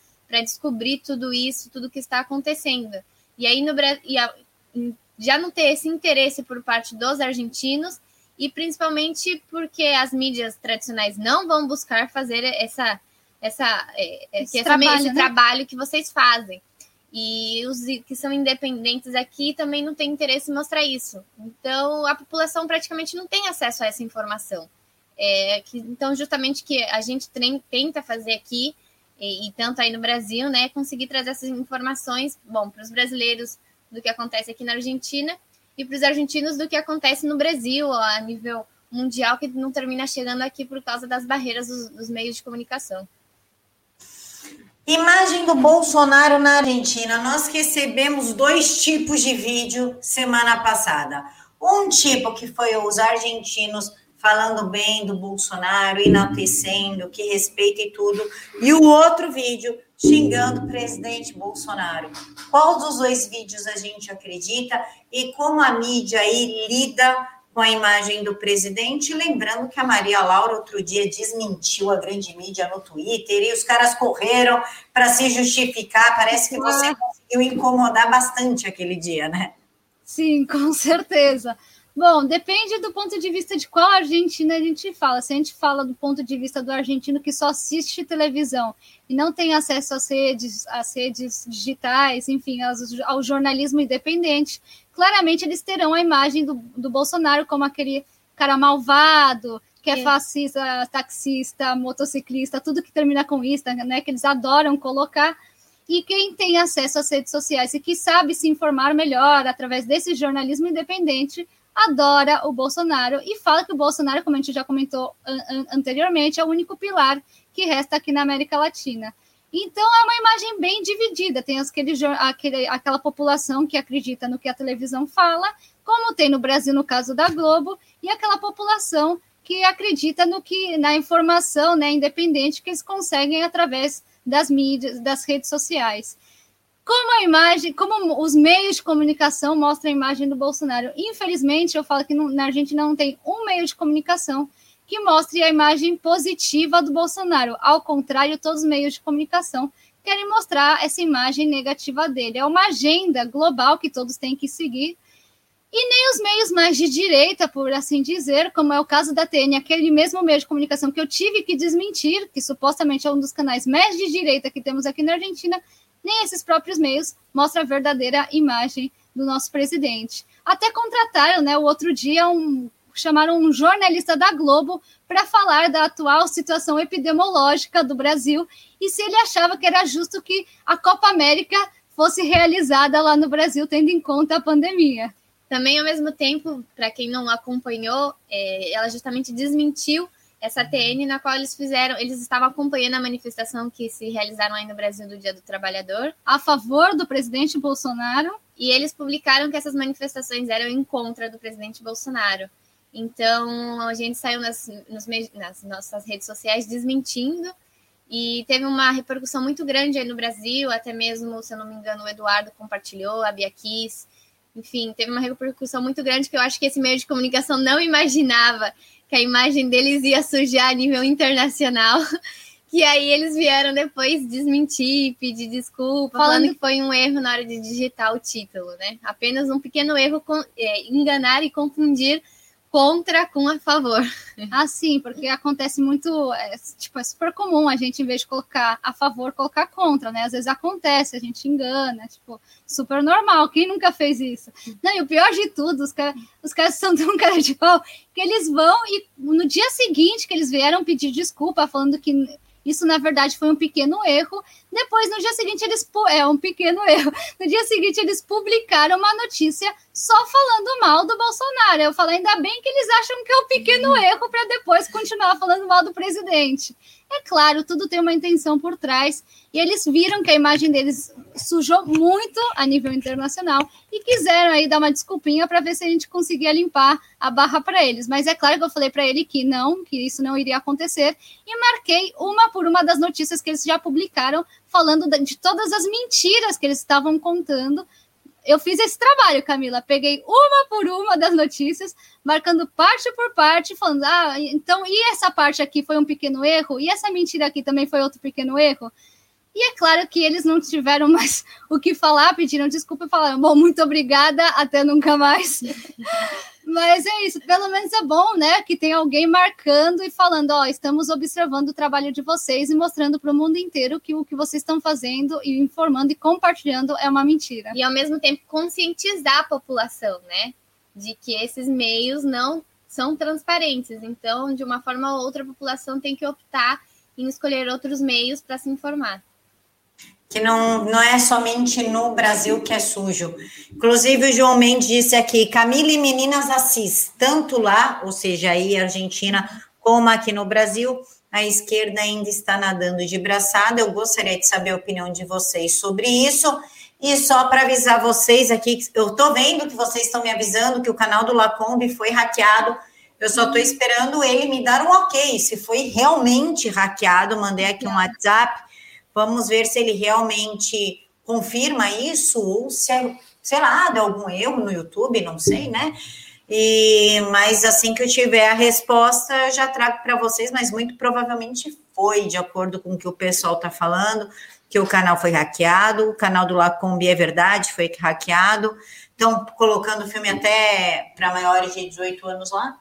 Speaker 2: descobrir tudo isso, tudo que está acontecendo. E aí, no e a, já não ter esse interesse por parte dos argentinos, e principalmente porque as mídias tradicionais não vão buscar fazer essa, essa, é, é esse, esse, trabalho, esse né? trabalho que vocês fazem. E os que são independentes aqui também não têm interesse em mostrar isso. Então, a população praticamente não tem acesso a essa informação. É, que, então, justamente que a gente tenta fazer aqui, e, e, tanto aí no Brasil, né, conseguir trazer essas informações, bom, para os brasileiros do que acontece aqui na Argentina e para os argentinos do que acontece no Brasil, a nível mundial, que não termina chegando aqui por causa das barreiras dos, dos meios de comunicação.
Speaker 1: Imagem do Bolsonaro na Argentina. Nós recebemos dois tipos de vídeo semana passada. Um tipo que foi os argentinos falando bem do Bolsonaro, enaltecendo, que respeita e tudo, e o outro vídeo xingando o presidente Bolsonaro. Qual dos dois vídeos a gente acredita e como a mídia aí lida com a imagem do presidente, lembrando que a Maria Laura outro dia desmentiu a grande mídia no Twitter e os caras correram para se justificar. Parece que você ah. conseguiu incomodar bastante aquele dia, né?
Speaker 3: Sim, (laughs) com certeza. Bom, depende do ponto de vista de qual Argentina a gente fala. Se a gente fala do ponto de vista do argentino que só assiste televisão e não tem acesso às redes, às redes digitais, enfim, ao jornalismo independente, claramente eles terão a imagem do, do Bolsonaro como aquele cara malvado, que é, é fascista, taxista, motociclista, tudo que termina com ista, né? Que eles adoram colocar. E quem tem acesso às redes sociais e que sabe se informar melhor através desse jornalismo independente adora o Bolsonaro e fala que o Bolsonaro, como a gente já comentou an anteriormente, é o único pilar que resta aqui na América Latina. Então é uma imagem bem dividida. Tem aquele, aquele, aquela população que acredita no que a televisão fala, como tem no Brasil no caso da Globo, e aquela população que acredita no que na informação né, independente que eles conseguem através das mídias, das redes sociais. Como a imagem, como os meios de comunicação mostram a imagem do Bolsonaro. Infelizmente, eu falo que na Argentina não tem um meio de comunicação que mostre a imagem positiva do Bolsonaro. Ao contrário, todos os meios de comunicação querem mostrar essa imagem negativa dele. É uma agenda global que todos têm que seguir. E nem os meios mais de direita, por assim dizer, como é o caso da TN, aquele mesmo meio de comunicação que eu tive que desmentir, que supostamente é um dos canais mais de direita que temos aqui na Argentina, nem esses próprios meios mostram a verdadeira imagem do nosso presidente. Até contrataram, né, o outro dia, um, chamaram um jornalista da Globo para falar da atual situação epidemiológica do Brasil e se ele achava que era justo que a Copa América fosse realizada lá no Brasil, tendo em conta a pandemia.
Speaker 2: Também, ao mesmo tempo, para quem não acompanhou, é, ela justamente desmentiu essa TN na qual eles fizeram, eles estavam acompanhando a manifestação que se realizaram aí no Brasil do Dia do Trabalhador
Speaker 3: a favor do presidente Bolsonaro
Speaker 2: e eles publicaram que essas manifestações eram em contra do presidente Bolsonaro. Então a gente saiu nas, nos, nas nossas redes sociais desmentindo e teve uma repercussão muito grande aí no Brasil, até mesmo, se eu não me engano, o Eduardo compartilhou, a Bia Kiss, enfim, teve uma repercussão muito grande que eu acho que esse meio de comunicação não imaginava que a imagem deles ia sujar a nível internacional. (laughs) Que aí eles vieram depois desmentir, pedir desculpa, falando, falando que foi um erro na hora de digitar o título, né? Apenas um pequeno erro, com, é, enganar e confundir contra com a favor. (laughs)
Speaker 3: Ah, sim, porque acontece muito, é, tipo, é super comum a gente, em vez de colocar a favor, colocar contra, né? Às vezes acontece, a gente engana, tipo, super normal. Quem nunca fez isso? Não, e o pior de tudo, os, caras, os caras são tão (laughs) cara de pau que eles vão e no dia seguinte que eles vieram pedir desculpa, falando que isso, na verdade, foi um pequeno erro. Depois, no dia seguinte, eles. É um pequeno (laughs) erro. No dia seguinte, eles publicaram uma notícia só falando mal do Bolsonaro. Eu falei, ainda bem que eles acham que é um pequeno erro para depois continuar falando mal do presidente. É claro, tudo tem uma intenção por trás. E eles viram que a imagem deles sujou muito a nível internacional e quiseram aí dar uma desculpinha para ver se a gente conseguia limpar a barra para eles. Mas é claro que eu falei para ele que não, que isso não iria acontecer e marquei uma por uma das notícias que eles já publicaram falando de todas as mentiras que eles estavam contando eu fiz esse trabalho, Camila. Peguei uma por uma das notícias, marcando parte por parte, falando: ah, então, e essa parte aqui foi um pequeno erro? E essa mentira aqui também foi outro pequeno erro? E é claro que eles não tiveram mais (laughs) o que falar, pediram desculpa e falaram: bom, muito obrigada, até nunca mais. (laughs) Mas é isso, pelo menos é bom, né? Que tem alguém marcando e falando: ó, estamos observando o trabalho de vocês e mostrando para o mundo inteiro que o que vocês estão fazendo e informando e compartilhando é uma mentira.
Speaker 2: E ao mesmo tempo conscientizar a população, né? De que esses meios não são transparentes. Então, de uma forma ou outra, a população tem que optar em escolher outros meios para se informar
Speaker 1: que não, não é somente no Brasil que é sujo. Inclusive, o João Mendes disse aqui: Camila e Meninas Assis, tanto lá, ou seja, aí Argentina, como aqui no Brasil, a esquerda ainda está nadando de braçada. Eu gostaria de saber a opinião de vocês sobre isso. E só para avisar vocês aqui, eu estou vendo que vocês estão me avisando que o canal do Lacombe foi hackeado. Eu só estou esperando ele me dar um ok. Se foi realmente hackeado, mandei aqui um WhatsApp Vamos ver se ele realmente confirma isso ou se é, sei lá, deu algum erro no YouTube, não sei, né? E, mas assim que eu tiver a resposta, eu já trago para vocês, mas muito provavelmente foi, de acordo com o que o pessoal está falando, que o canal foi hackeado, o canal do Lacombe é verdade, foi hackeado, estão colocando o filme até para maiores de 18 anos lá.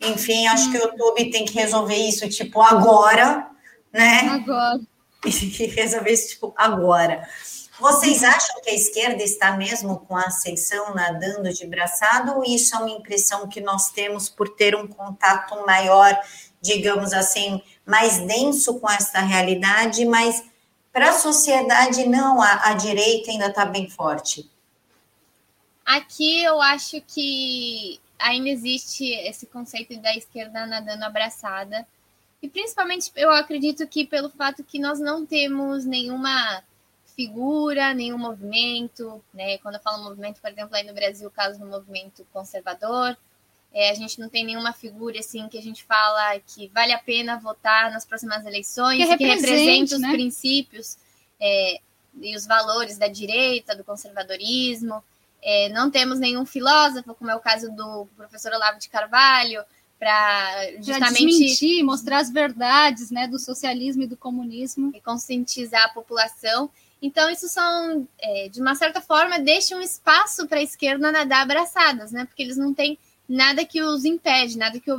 Speaker 1: Enfim, acho que o YouTube tem que resolver isso, tipo, agora, né?
Speaker 3: Agora (laughs)
Speaker 1: e resolver isso tipo, agora. Vocês acham que a esquerda está mesmo com a ascensão nadando de braçado? Ou isso é uma impressão que nós temos por ter um contato maior, digamos assim, mais denso com essa realidade, mas para a sociedade não, a, a direita ainda está bem forte?
Speaker 2: Aqui eu acho que ainda existe esse conceito da esquerda nadando abraçada e principalmente eu acredito que pelo fato que nós não temos nenhuma figura, nenhum movimento, né? Quando eu falo movimento, por exemplo, aí no Brasil, o caso do movimento conservador, é, a gente não tem nenhuma figura assim que a gente fala que vale a pena votar nas próximas eleições, que, que represente os né? princípios é, e os valores da direita, do conservadorismo. É, não temos nenhum filósofo, como é o caso do professor Olavo de Carvalho, para
Speaker 3: justamente desmentir, mostrar as verdades né, do socialismo e do comunismo.
Speaker 2: E conscientizar a população. Então, isso são, é, de uma certa forma, deixa um espaço para a esquerda nadar abraçadas, né? Porque eles não têm nada que os impede, nada que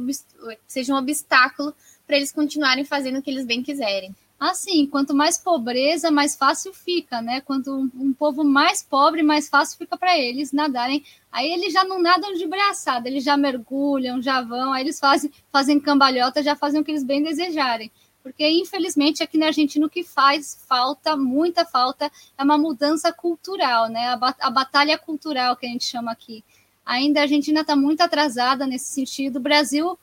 Speaker 2: seja um obstáculo para eles continuarem fazendo o que eles bem quiserem.
Speaker 3: Assim, quanto mais pobreza, mais fácil fica, né? Quanto um, um povo mais pobre, mais fácil fica para eles nadarem. Aí eles já não nadam de braçada, eles já mergulham, já vão, aí eles fazem, fazem cambalhota, já fazem o que eles bem desejarem. Porque, infelizmente, aqui na Argentina o que faz falta, muita falta, é uma mudança cultural, né? A, a batalha cultural que a gente chama aqui. Ainda a Argentina está muito atrasada nesse sentido. O Brasil,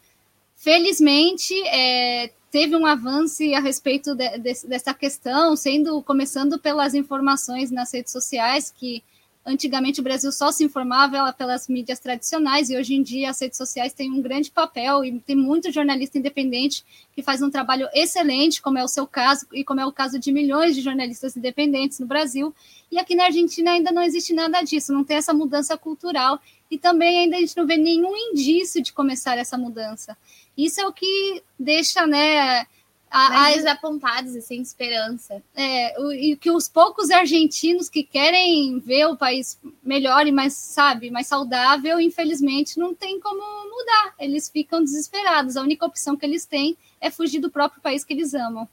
Speaker 3: felizmente, é, teve um avanço a respeito de, de, dessa questão, sendo começando pelas informações nas redes sociais, que antigamente o Brasil só se informava pelas mídias tradicionais e hoje em dia as redes sociais têm um grande papel e tem muito jornalista independente que faz um trabalho excelente, como é o seu caso e como é o caso de milhões de jornalistas independentes no Brasil. E aqui na Argentina ainda não existe nada disso, não tem essa mudança cultural e também ainda a gente não vê nenhum indício de começar essa mudança. Isso é o que deixa, né,
Speaker 2: mais desapontados e sem esperança.
Speaker 3: É, o, e que os poucos argentinos que querem ver o país melhor e mais, sabe, mais saudável, infelizmente não tem como mudar. Eles ficam desesperados. A única opção que eles têm é fugir do próprio país que eles amam.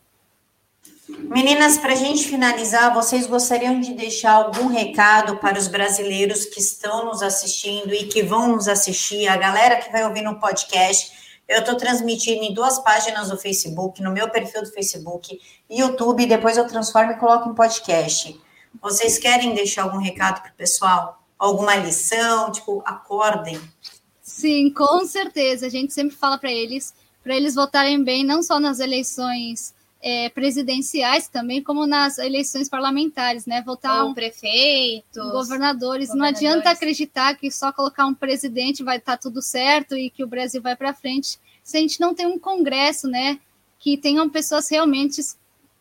Speaker 1: Meninas, para a gente finalizar, vocês gostariam de deixar algum recado para os brasileiros que estão nos assistindo e que vão nos assistir, a galera que vai ouvir no podcast? Eu estou transmitindo em duas páginas do Facebook, no meu perfil do Facebook, YouTube, depois eu transformo e coloco em podcast. Vocês querem deixar algum recado para o pessoal? Alguma lição? Tipo, acordem.
Speaker 3: Sim, com certeza. A gente sempre fala para eles, para eles votarem bem, não só nas eleições é, presidenciais também, como nas eleições parlamentares, né? Votar
Speaker 2: um prefeito,
Speaker 3: governadores. Não adianta acreditar que só colocar um presidente vai estar tá tudo certo e que o Brasil vai para frente se a gente não tem um congresso, né? Que tenham pessoas realmente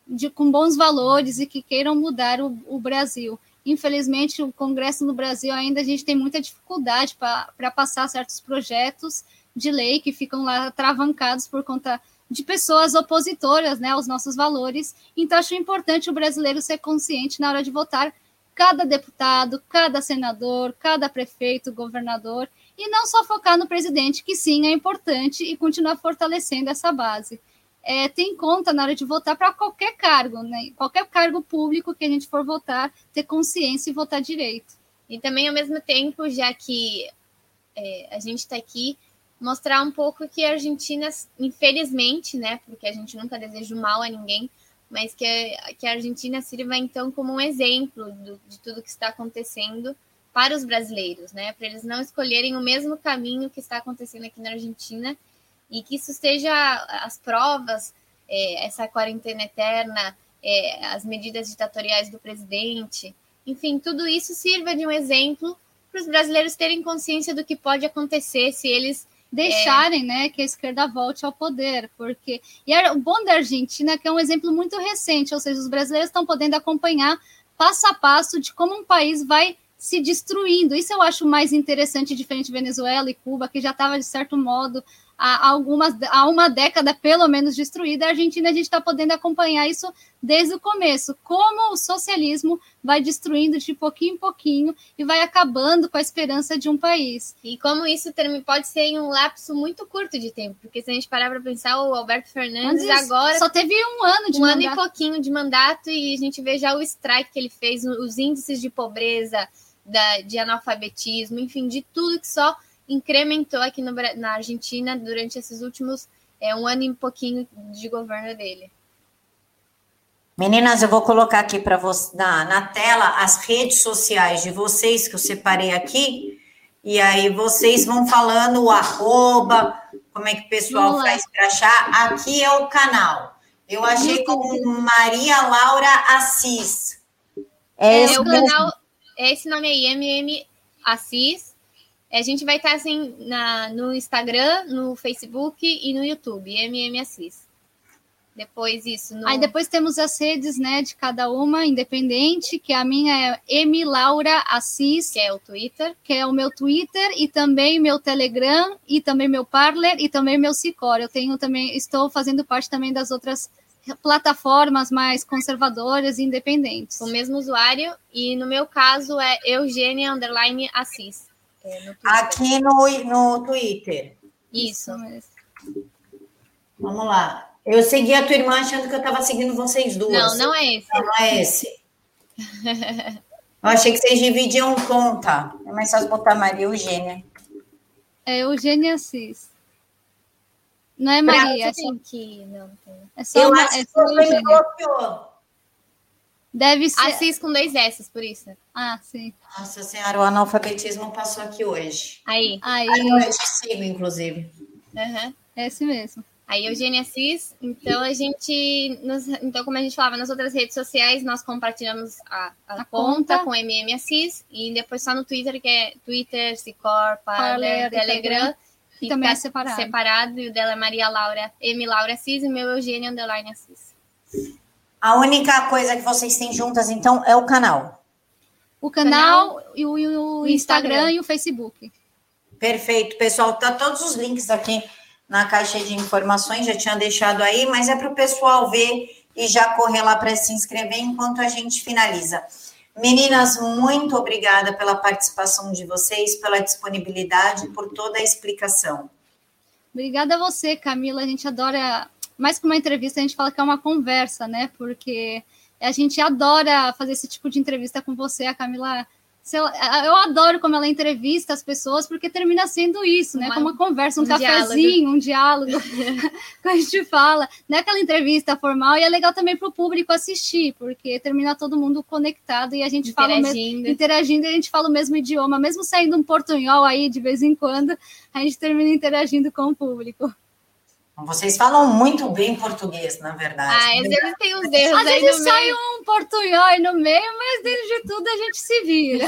Speaker 3: de, com bons valores e que queiram mudar o, o Brasil. Infelizmente, o Congresso no Brasil ainda a gente tem muita dificuldade para passar certos projetos de lei que ficam lá travancados por conta de pessoas opositoras né, aos nossos valores. Então, acho importante o brasileiro ser consciente na hora de votar cada deputado, cada senador, cada prefeito, governador, e não só focar no presidente, que sim é importante, e continuar fortalecendo essa base. É, tem conta na hora de votar para qualquer cargo, né? qualquer cargo público que a gente for votar, ter consciência e votar direito.
Speaker 2: E também, ao mesmo tempo, já que é, a gente está aqui mostrar um pouco que a Argentina, infelizmente, né, porque a gente nunca deseja mal a ninguém, mas que, que a Argentina sirva então como um exemplo do, de tudo que está acontecendo para os brasileiros, né, para eles não escolherem o mesmo caminho que está acontecendo aqui na Argentina e que isso esteja as provas, é, essa quarentena eterna, é, as medidas ditatoriais do presidente, enfim, tudo isso sirva de um exemplo para os brasileiros terem consciência do que pode acontecer se eles
Speaker 3: deixarem, é. né, que a esquerda volte ao poder, porque e o bom da Argentina é que é um exemplo muito recente, ou seja, os brasileiros estão podendo acompanhar passo a passo de como um país vai se destruindo. Isso eu acho mais interessante, diferente de Venezuela e Cuba, que já estava de certo modo há, algumas, há uma década pelo menos destruída, a Argentina a gente está podendo acompanhar isso desde o começo, como o socialismo vai destruindo de pouquinho em pouquinho e vai acabando com a esperança de um país.
Speaker 2: E como isso pode ser em um lapso muito curto de tempo, porque se a gente parar para pensar, o Alberto Fernandes agora
Speaker 3: só teve um ano de
Speaker 2: um
Speaker 3: mandato.
Speaker 2: ano e pouquinho de mandato e a gente vê já o strike que ele fez, os índices de pobreza, da, de analfabetismo, enfim, de tudo que só incrementou aqui no, na Argentina durante esses últimos é, um ano e pouquinho de governo dele.
Speaker 1: Meninas, eu vou colocar aqui para você na, na tela as redes sociais de vocês que eu separei aqui. E aí vocês vão falando o arroba, como é que o pessoal faz para achar. Aqui é o canal. Eu achei como Maria Laura Assis.
Speaker 2: É, é o canal, é esse nome aí, MM Assis. A gente vai estar assim na, no Instagram, no Facebook e no YouTube, MM Assis. Depois isso. No...
Speaker 3: Aí depois temos as redes, né, de cada uma, independente, que a minha é M Laura Assis,
Speaker 2: que é o Twitter,
Speaker 3: que é o meu Twitter e também meu Telegram e também meu Parler e também meu Sicor. Eu tenho também, estou fazendo parte também das outras plataformas mais conservadoras e independentes.
Speaker 2: O mesmo usuário e no meu caso é Eugênia underline Assis.
Speaker 1: É, no Aqui no, no Twitter.
Speaker 2: Isso.
Speaker 1: Vamos lá. Eu segui a tua irmã achando que eu estava seguindo vocês duas.
Speaker 2: Não, não é esse.
Speaker 1: Não, não é esse. (laughs) eu achei que vocês dividiam conta. É mais fácil botar Maria Eugênia.
Speaker 3: É Eugênia Assis. Não é Maria. É
Speaker 2: só... que... não, tem.
Speaker 3: É só
Speaker 1: eu
Speaker 3: uma,
Speaker 1: acho é que você me bloqueou.
Speaker 3: Deve ser.
Speaker 2: Assis com dois S, por isso.
Speaker 3: Ah, sim.
Speaker 1: Nossa senhora, o analfabetismo passou aqui hoje.
Speaker 2: Aí.
Speaker 3: Aí.
Speaker 1: eu te sigo, inclusive.
Speaker 2: Uhum.
Speaker 3: É esse mesmo.
Speaker 2: Aí, Eugênia Assis, então a gente, nos, então como a gente falava nas outras redes sociais, nós compartilhamos a, a, a conta, conta, com MM Assis e depois só no Twitter, que é Twitter, Cicor, Parler, Telegram,
Speaker 3: que também é separado.
Speaker 2: separado. E o dela é Maria Laura, M Laura Assis e o meu Eugênia Underline Assis.
Speaker 1: A única coisa que vocês têm juntas, então, é o canal.
Speaker 3: O canal, canal e, o, e o Instagram, Instagram e o Facebook.
Speaker 1: Perfeito, pessoal. Tá todos os links aqui na caixa de informações, já tinha deixado aí, mas é para o pessoal ver e já correr lá para se inscrever enquanto a gente finaliza. Meninas, muito obrigada pela participação de vocês, pela disponibilidade, por toda a explicação.
Speaker 3: Obrigada a você, Camila. A gente adora, mais que uma entrevista, a gente fala que é uma conversa, né? Porque a gente adora fazer esse tipo de entrevista com você. A Camila eu adoro como ela entrevista as pessoas, porque termina sendo isso, né? Uma, como uma conversa, um, um cafezinho, diálogo. um diálogo, (laughs) (laughs) que a gente fala. Não é aquela entrevista formal, e é legal também para o público assistir, porque termina todo mundo conectado e a gente fala mesmo, interagindo e a gente fala o mesmo idioma, mesmo saindo um portunhol aí de vez em quando, a gente termina interagindo com o público.
Speaker 1: Vocês falam muito bem português, na verdade.
Speaker 2: Ah, vezes tem uns erros
Speaker 3: Às
Speaker 2: aí
Speaker 3: vezes sai
Speaker 2: meio.
Speaker 3: um portunhol aí no meio, mas dentro de tudo a gente se vira.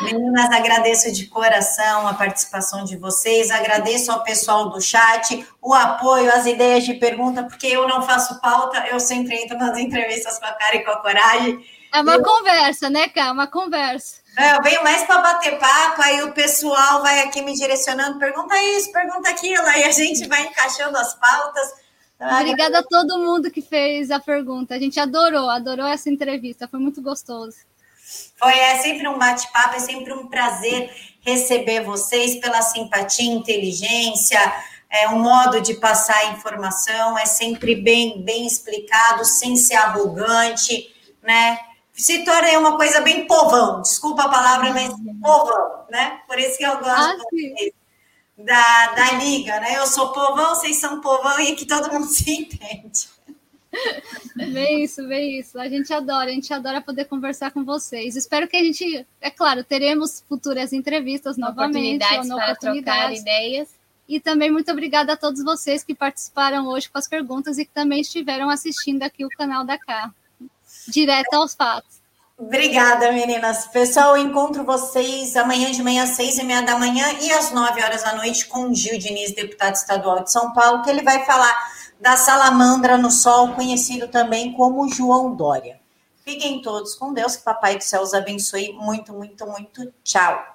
Speaker 1: Meninas, agradeço de coração a participação de vocês, agradeço ao pessoal do chat, o apoio, as ideias de pergunta, porque eu não faço pauta, eu sempre entro nas entrevistas com a cara e com a coragem.
Speaker 3: É uma eu... conversa, né, Cá? Uma conversa.
Speaker 1: É, eu venho mais para bater papo, aí o pessoal vai aqui me direcionando, pergunta isso, pergunta aquilo, aí a gente vai encaixando as pautas.
Speaker 3: Obrigada a todo mundo que fez a pergunta. A gente adorou, adorou essa entrevista, foi muito gostoso.
Speaker 1: Foi, é sempre um bate-papo, é sempre um prazer receber vocês pela simpatia, inteligência, é um modo de passar a informação, é sempre bem, bem explicado, sem ser arrogante, né? Se torna uma coisa bem povão, desculpa a palavra, mas povão, né? Por isso que eu gosto ah, da, da liga, né? Eu sou povão, vocês são povão e que todo mundo (laughs) se entende.
Speaker 3: Bem isso, bem isso. A gente adora, a gente adora poder conversar com vocês. Espero que a gente, é claro, teremos futuras entrevistas novamente.
Speaker 2: Oportunidades para oportunidades. trocar ideias.
Speaker 3: E também muito obrigada a todos vocês que participaram hoje com as perguntas e que também estiveram assistindo aqui o canal da Cá direto aos fatos.
Speaker 1: Obrigada, meninas. Pessoal, encontro vocês amanhã de manhã, às seis e meia da manhã e às nove horas da noite com o Gil Diniz, deputado estadual de São Paulo, que ele vai falar da salamandra no sol, conhecido também como João Dória. Fiquem todos com Deus, que Papai do Céu os abençoe muito, muito, muito. Tchau.